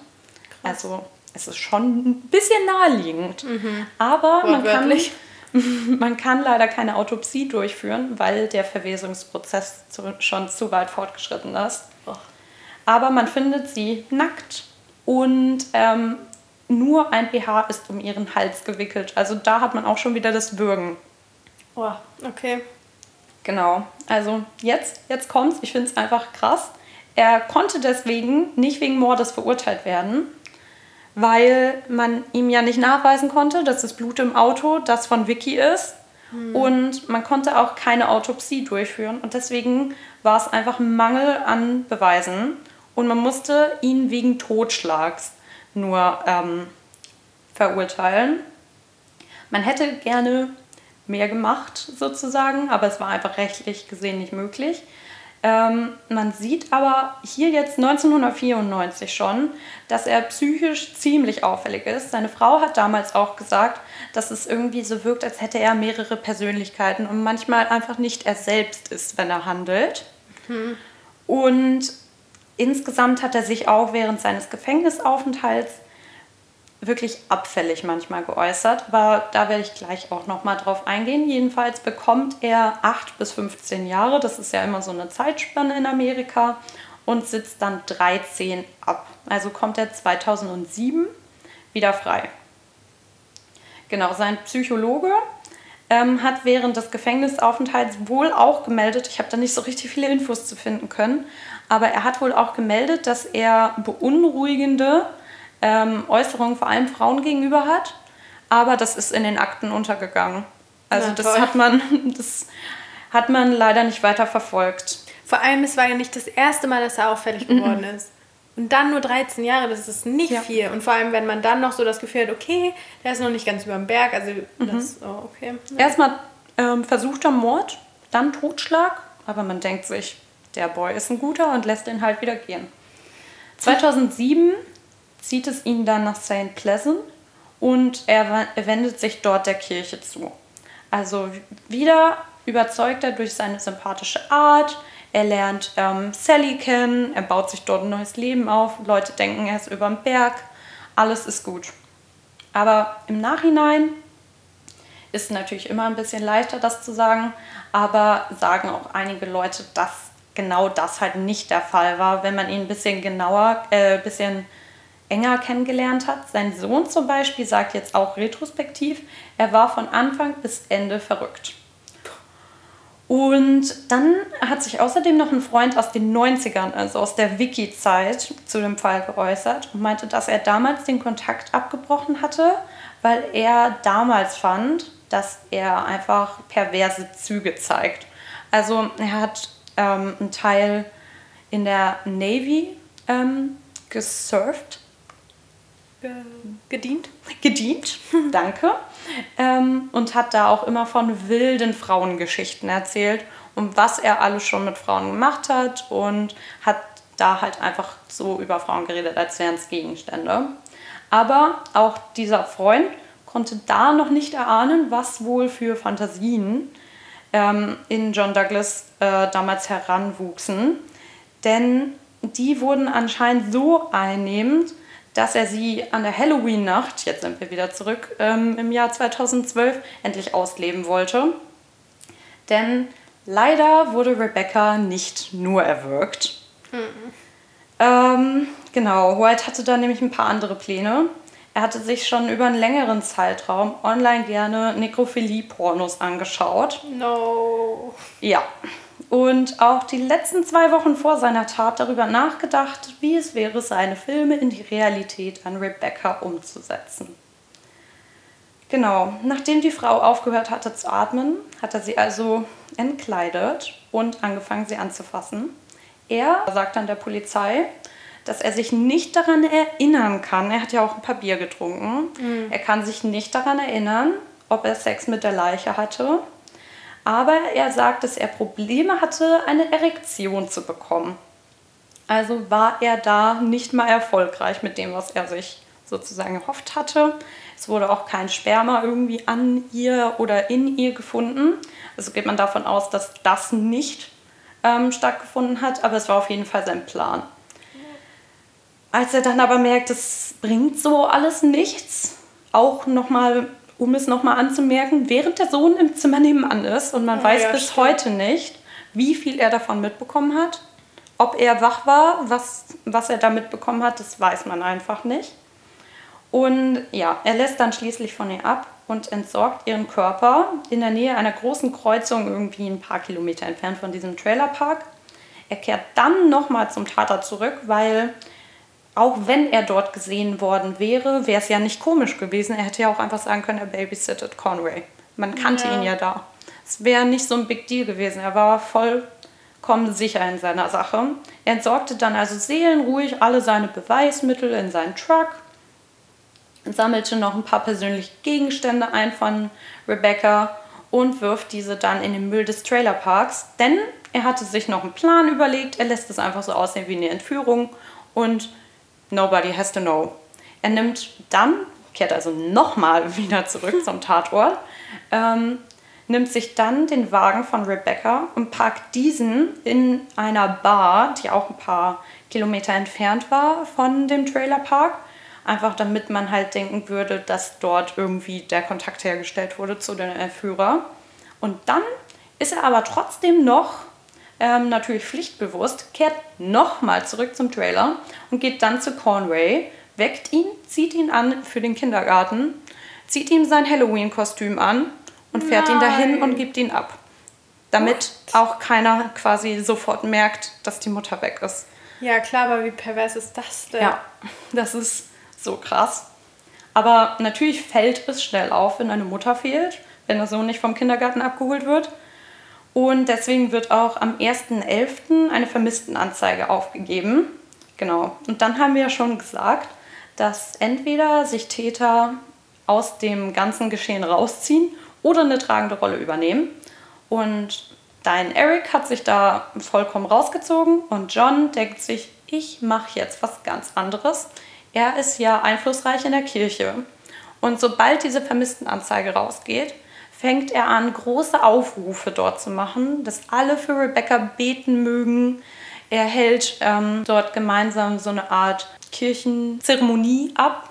C: Krass. Also es ist schon ein bisschen naheliegend. Mhm. Aber man kann, man kann leider keine Autopsie durchführen, weil der Verwesungsprozess zu, schon zu weit fortgeschritten ist. Oh. Aber man findet sie nackt und ähm, nur ein BH ist um ihren Hals gewickelt. Also da hat man auch schon wieder das Würgen.
A: Oh, okay.
C: Genau. Also jetzt, jetzt kommt's. Ich finde es einfach krass. Er konnte deswegen nicht wegen Mordes verurteilt werden, weil man ihm ja nicht nachweisen konnte, dass das Blut im Auto das von Vicky ist. Hm. Und man konnte auch keine Autopsie durchführen. Und deswegen war es einfach ein Mangel an Beweisen. Und man musste ihn wegen Totschlags nur ähm, verurteilen. Man hätte gerne mehr gemacht sozusagen, aber es war einfach rechtlich gesehen nicht möglich. Ähm, man sieht aber hier jetzt 1994 schon, dass er psychisch ziemlich auffällig ist. Seine Frau hat damals auch gesagt, dass es irgendwie so wirkt, als hätte er mehrere Persönlichkeiten und manchmal einfach nicht er selbst ist, wenn er handelt. Mhm. Und insgesamt hat er sich auch während seines Gefängnisaufenthalts wirklich abfällig manchmal geäußert, aber da werde ich gleich auch noch mal drauf eingehen. Jedenfalls bekommt er 8 bis 15 Jahre, das ist ja immer so eine Zeitspanne in Amerika, und sitzt dann 13 ab. Also kommt er 2007 wieder frei. Genau, sein Psychologe ähm, hat während des Gefängnisaufenthalts wohl auch gemeldet, ich habe da nicht so richtig viele Infos zu finden können, aber er hat wohl auch gemeldet, dass er beunruhigende ähm, Äußerungen vor allem Frauen gegenüber hat. Aber das ist in den Akten untergegangen. Also Na, das hat man, das hat man leider nicht weiter verfolgt.
A: Vor allem, es war ja nicht das erste Mal, dass er auffällig mhm. geworden ist. Und dann nur 13 Jahre, das ist nicht ja. viel. Und vor allem, wenn man dann noch so das Gefühl hat, okay, der ist noch nicht ganz über dem Berg. Also, mhm. das, oh, okay.
C: Ja. Erstmal ähm, versuchter Mord, dann Totschlag. Aber man denkt sich, der Boy ist ein guter und lässt ihn halt wieder gehen. 2007 zieht es ihn dann nach St. Pleasant und er wendet sich dort der Kirche zu. Also wieder überzeugt er durch seine sympathische Art. Er lernt ähm, Sally kennen, er baut sich dort ein neues Leben auf. Leute denken, er ist über dem Berg. Alles ist gut. Aber im Nachhinein ist natürlich immer ein bisschen leichter, das zu sagen, aber sagen auch einige Leute, dass genau das halt nicht der Fall war, wenn man ihn ein bisschen genauer, äh, ein bisschen enger kennengelernt hat. Sein Sohn zum Beispiel sagt jetzt auch retrospektiv, er war von Anfang bis Ende verrückt. Und dann hat sich außerdem noch ein Freund aus den 90ern, also aus der Wiki-Zeit, zu dem Fall geäußert und meinte, dass er damals den Kontakt abgebrochen hatte, weil er damals fand, dass er einfach perverse Züge zeigt. Also er hat ähm, einen Teil in der Navy ähm, gesurft.
A: gedient?
C: Gedient, danke. Ähm, und hat da auch immer von wilden Frauengeschichten erzählt und was er alles schon mit Frauen gemacht hat und hat da halt einfach so über Frauen geredet, als wären es Gegenstände. Aber auch dieser Freund konnte da noch nicht erahnen, was wohl für Fantasien ähm, in John Douglas äh, damals heranwuchsen. Denn die wurden anscheinend so einnehmend, dass er sie an der Halloween-Nacht, jetzt sind wir wieder zurück ähm, im Jahr 2012, endlich ausleben wollte. Denn leider wurde Rebecca nicht nur erwürgt. Mhm. Ähm, genau, White hatte da nämlich ein paar andere Pläne. Er hatte sich schon über einen längeren Zeitraum online gerne Nekrophilie-Pornos angeschaut.
A: No.
C: Ja. Und auch die letzten zwei Wochen vor seiner Tat darüber nachgedacht, wie es wäre, seine Filme in die Realität an Rebecca umzusetzen. Genau, nachdem die Frau aufgehört hatte zu atmen, hat er sie also entkleidet und angefangen, sie anzufassen. Er sagt dann der Polizei, dass er sich nicht daran erinnern kann. Er hat ja auch ein paar Bier getrunken. Mhm. Er kann sich nicht daran erinnern, ob er Sex mit der Leiche hatte. Aber er sagt, dass er Probleme hatte, eine Erektion zu bekommen. Also war er da nicht mal erfolgreich mit dem, was er sich sozusagen erhofft hatte. Es wurde auch kein Sperma irgendwie an ihr oder in ihr gefunden. Also geht man davon aus, dass das nicht ähm, stattgefunden hat, aber es war auf jeden Fall sein Plan. Als er dann aber merkt, es bringt so alles nichts, auch nochmal, um es nochmal anzumerken, während der Sohn im Zimmer nebenan ist und man oh, weiß ja, bis stimmt. heute nicht, wie viel er davon mitbekommen hat. Ob er wach war, was, was er da mitbekommen hat, das weiß man einfach nicht. Und ja, er lässt dann schließlich von ihr ab und entsorgt ihren Körper in der Nähe einer großen Kreuzung, irgendwie ein paar Kilometer entfernt von diesem Trailerpark. Er kehrt dann nochmal zum Tater zurück, weil auch wenn er dort gesehen worden wäre, wäre es ja nicht komisch gewesen. Er hätte ja auch einfach sagen können, er babysittet Conway. Man kannte ja. ihn ja da. Es wäre nicht so ein Big Deal gewesen. Er war vollkommen sicher in seiner Sache. Er entsorgte dann also seelenruhig alle seine Beweismittel in seinen Truck, sammelte noch ein paar persönliche Gegenstände ein von Rebecca und wirft diese dann in den Müll des Trailerparks. Denn er hatte sich noch einen Plan überlegt. Er lässt es einfach so aussehen wie eine Entführung und Nobody has to know. Er nimmt dann, kehrt also nochmal wieder zurück zum Tatort, ähm, nimmt sich dann den Wagen von Rebecca und parkt diesen in einer Bar, die auch ein paar Kilometer entfernt war von dem Trailerpark. Einfach damit man halt denken würde, dass dort irgendwie der Kontakt hergestellt wurde zu den Entführer. Und dann ist er aber trotzdem noch ähm, natürlich pflichtbewusst, kehrt nochmal zurück zum Trailer und geht dann zu Conway, weckt ihn, zieht ihn an für den Kindergarten, zieht ihm sein Halloween-Kostüm an und fährt Nein. ihn dahin und gibt ihn ab. Damit What? auch keiner quasi sofort merkt, dass die Mutter weg ist.
A: Ja, klar, aber wie pervers ist das denn?
C: Ja, das ist so krass. Aber natürlich fällt es schnell auf, wenn eine Mutter fehlt, wenn der Sohn nicht vom Kindergarten abgeholt wird. Und deswegen wird auch am 1.11. eine Vermisstenanzeige aufgegeben. Genau. Und dann haben wir ja schon gesagt, dass entweder sich Täter aus dem ganzen Geschehen rausziehen oder eine tragende Rolle übernehmen. Und dein Eric hat sich da vollkommen rausgezogen und John denkt sich, ich mache jetzt was ganz anderes. Er ist ja einflussreich in der Kirche. Und sobald diese Vermisstenanzeige rausgeht, fängt er an, große Aufrufe dort zu machen, dass alle für Rebecca beten mögen. Er hält ähm, dort gemeinsam so eine Art Kirchenzeremonie ab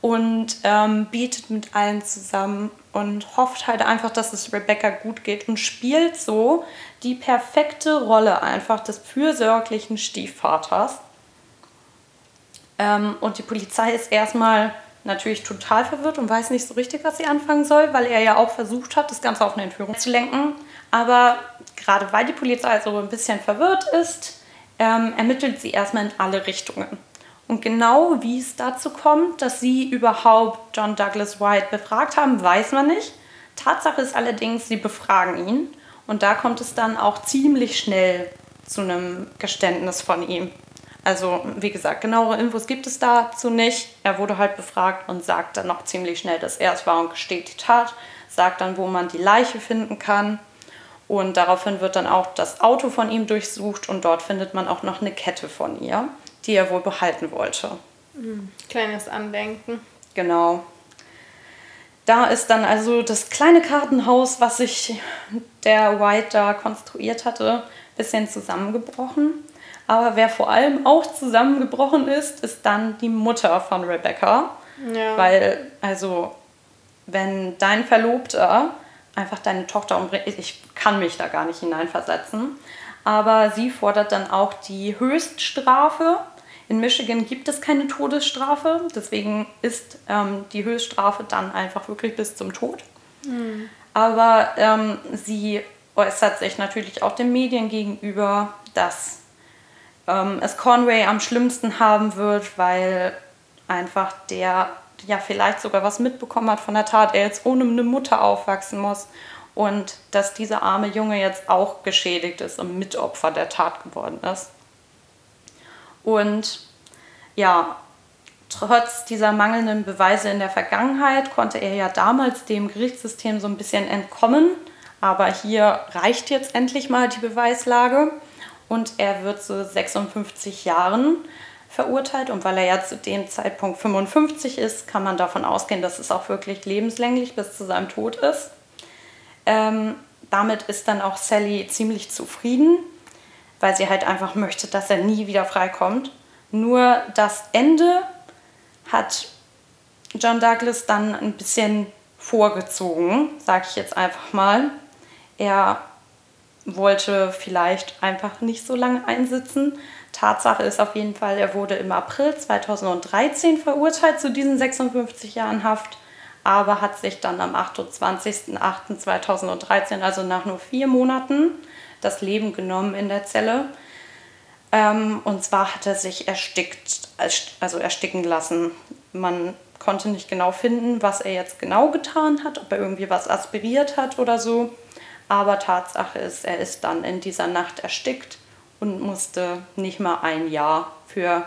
C: und ähm, betet mit allen zusammen und hofft halt einfach, dass es Rebecca gut geht und spielt so die perfekte Rolle einfach des fürsorglichen Stiefvaters. Ähm, und die Polizei ist erstmal natürlich total verwirrt und weiß nicht so richtig, was sie anfangen soll, weil er ja auch versucht hat, das Ganze auf eine Entführung zu lenken. Aber gerade weil die Polizei so ein bisschen verwirrt ist, ähm, ermittelt sie erstmal in alle Richtungen. Und genau wie es dazu kommt, dass sie überhaupt John Douglas White befragt haben, weiß man nicht. Tatsache ist allerdings, sie befragen ihn. Und da kommt es dann auch ziemlich schnell zu einem Geständnis von ihm. Also, wie gesagt, genauere Infos gibt es dazu nicht. Er wurde halt befragt und sagt dann noch ziemlich schnell, dass er es war und gesteht die Tat. Sagt dann, wo man die Leiche finden kann. Und daraufhin wird dann auch das Auto von ihm durchsucht und dort findet man auch noch eine Kette von ihr, die er wohl behalten wollte.
A: Mhm. Kleines Andenken.
C: Genau. Da ist dann also das kleine Kartenhaus, was sich der White da konstruiert hatte, ein bisschen zusammengebrochen. Aber wer vor allem auch zusammengebrochen ist, ist dann die Mutter von Rebecca. Ja. Weil, also, wenn dein Verlobter einfach deine Tochter umbringt, ich kann mich da gar nicht hineinversetzen, aber sie fordert dann auch die Höchststrafe. In Michigan gibt es keine Todesstrafe, deswegen ist ähm, die Höchststrafe dann einfach wirklich bis zum Tod. Mhm. Aber ähm, sie äußert sich natürlich auch den Medien gegenüber, dass ähm, es Conway am schlimmsten haben wird, weil einfach der ja vielleicht sogar was mitbekommen hat von der Tat, er jetzt ohne eine Mutter aufwachsen muss und dass dieser arme Junge jetzt auch geschädigt ist und Mitopfer der Tat geworden ist. Und ja, trotz dieser mangelnden Beweise in der Vergangenheit konnte er ja damals dem Gerichtssystem so ein bisschen entkommen, aber hier reicht jetzt endlich mal die Beweislage und er wird zu 56 Jahren verurteilt. Und weil er ja zu dem Zeitpunkt 55 ist, kann man davon ausgehen, dass es auch wirklich lebenslänglich bis zu seinem Tod ist. Ähm, damit ist dann auch Sally ziemlich zufrieden, weil sie halt einfach möchte, dass er nie wieder freikommt. Nur das Ende hat John Douglas dann ein bisschen vorgezogen, sage ich jetzt einfach mal. Er wollte vielleicht einfach nicht so lange einsitzen. Tatsache ist auf jeden Fall, er wurde im April 2013 verurteilt zu diesen 56 Jahren Haft, aber hat sich dann am 28.08.2013, also nach nur vier Monaten, das Leben genommen in der Zelle. Ähm, und zwar hat er sich erstickt, also ersticken lassen. Man konnte nicht genau finden, was er jetzt genau getan hat, ob er irgendwie was aspiriert hat oder so. Aber Tatsache ist, er ist dann in dieser Nacht erstickt und musste nicht mal ein Jahr für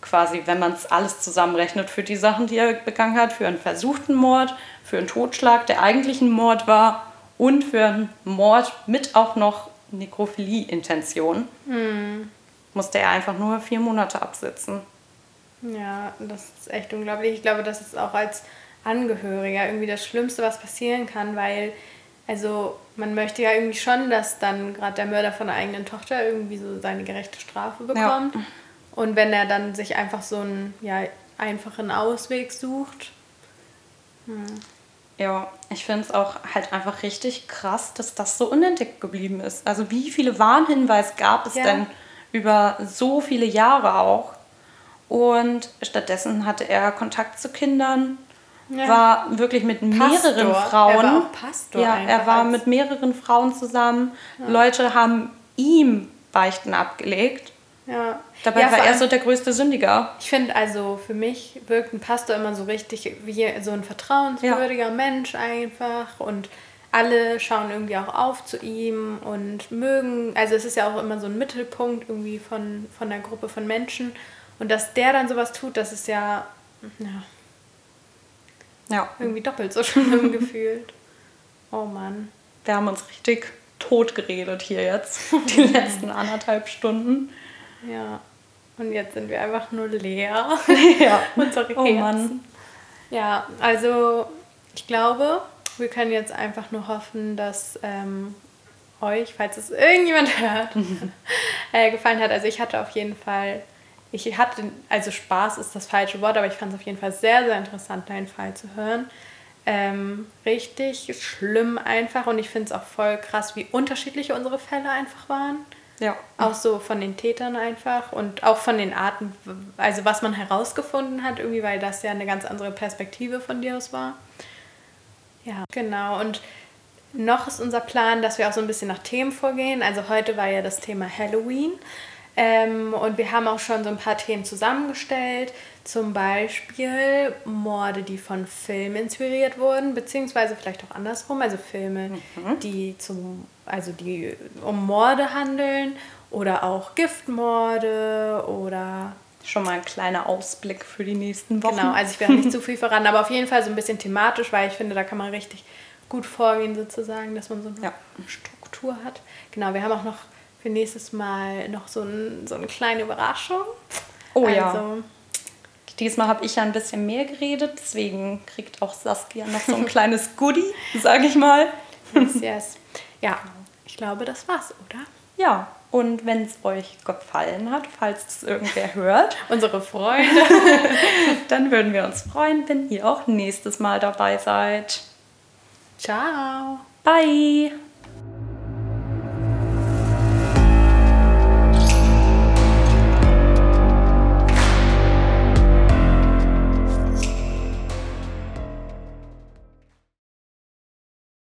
C: quasi, wenn man es alles zusammenrechnet, für die Sachen, die er begangen hat, für einen versuchten Mord, für einen Totschlag, der eigentlich ein Mord war und für einen Mord mit auch noch Nekrophilie-Intention, hm. musste er einfach nur vier Monate absitzen.
A: Ja, das ist echt unglaublich. Ich glaube, das ist auch als Angehöriger irgendwie das Schlimmste, was passieren kann, weil also man möchte ja irgendwie schon, dass dann gerade der Mörder von der eigenen Tochter irgendwie so seine gerechte Strafe bekommt. Ja. Und wenn er dann sich einfach so einen ja, einfachen Ausweg sucht.
C: Hm. Ja, ich finde es auch halt einfach richtig krass, dass das so unentdeckt geblieben ist. Also wie viele Warnhinweise gab es ja. denn über so viele Jahre auch? Und stattdessen hatte er Kontakt zu Kindern, ja. war wirklich mit Pastor. mehreren Frauen. Er war auch Pastor. Ja, er war mit mehreren Frauen zusammen. Ja. Leute haben ihm Beichten abgelegt. Ja. Dabei ja, war er so der größte Sündiger.
A: Ich finde also, für mich wirkt ein Pastor immer so richtig wie so ein vertrauenswürdiger ja. Mensch einfach und alle schauen irgendwie auch auf zu ihm und mögen, also es ist ja auch immer so ein Mittelpunkt irgendwie von, von der Gruppe von Menschen und dass der dann sowas tut, das ist ja, ja ja. Irgendwie doppelt so schlimm gefühlt. Oh Mann.
C: Wir haben uns richtig tot geredet hier jetzt, die letzten anderthalb Stunden.
A: Ja. Und jetzt sind wir einfach nur leer. Ja. Unsere Herzen. Oh Mann. Ja, also ich glaube, wir können jetzt einfach nur hoffen, dass ähm, euch, falls es irgendjemand hört, äh, gefallen hat. Also ich hatte auf jeden Fall, ich hatte, also Spaß ist das falsche Wort, aber ich fand es auf jeden Fall sehr, sehr interessant, deinen Fall zu hören. Ähm, richtig schlimm einfach und ich finde es auch voll krass, wie unterschiedlich unsere Fälle einfach waren.
C: Ja.
A: Auch so von den Tätern einfach und auch von den Arten, also was man herausgefunden hat, irgendwie, weil das ja eine ganz andere Perspektive von dir aus war. Ja, genau. Und noch ist unser Plan, dass wir auch so ein bisschen nach Themen vorgehen. Also heute war ja das Thema Halloween. Ähm, und wir haben auch schon so ein paar Themen zusammengestellt. Zum Beispiel Morde, die von Filmen inspiriert wurden, beziehungsweise vielleicht auch andersrum, also Filme, mhm. die zum, also die um Morde handeln oder auch Giftmorde oder
C: schon mal ein kleiner Ausblick für die nächsten Wochen.
A: Genau, also ich werde nicht zu viel voran, aber auf jeden Fall so ein bisschen thematisch, weil ich finde, da kann man richtig gut vorgehen sozusagen, dass man so eine ja. Struktur hat. Genau, wir haben auch noch für nächstes Mal noch so, ein, so eine kleine Überraschung.
C: Oh also, ja. Diesmal habe ich ja ein bisschen mehr geredet, deswegen kriegt auch Saskia noch so ein kleines Goodie, sage ich mal.
A: Yes, yes. Ja, ich glaube, das war's, oder?
C: Ja, und wenn es euch gefallen hat, falls es irgendwer hört,
A: unsere Freunde,
C: dann würden wir uns freuen, wenn ihr auch nächstes Mal dabei seid.
A: Ciao.
C: Bye.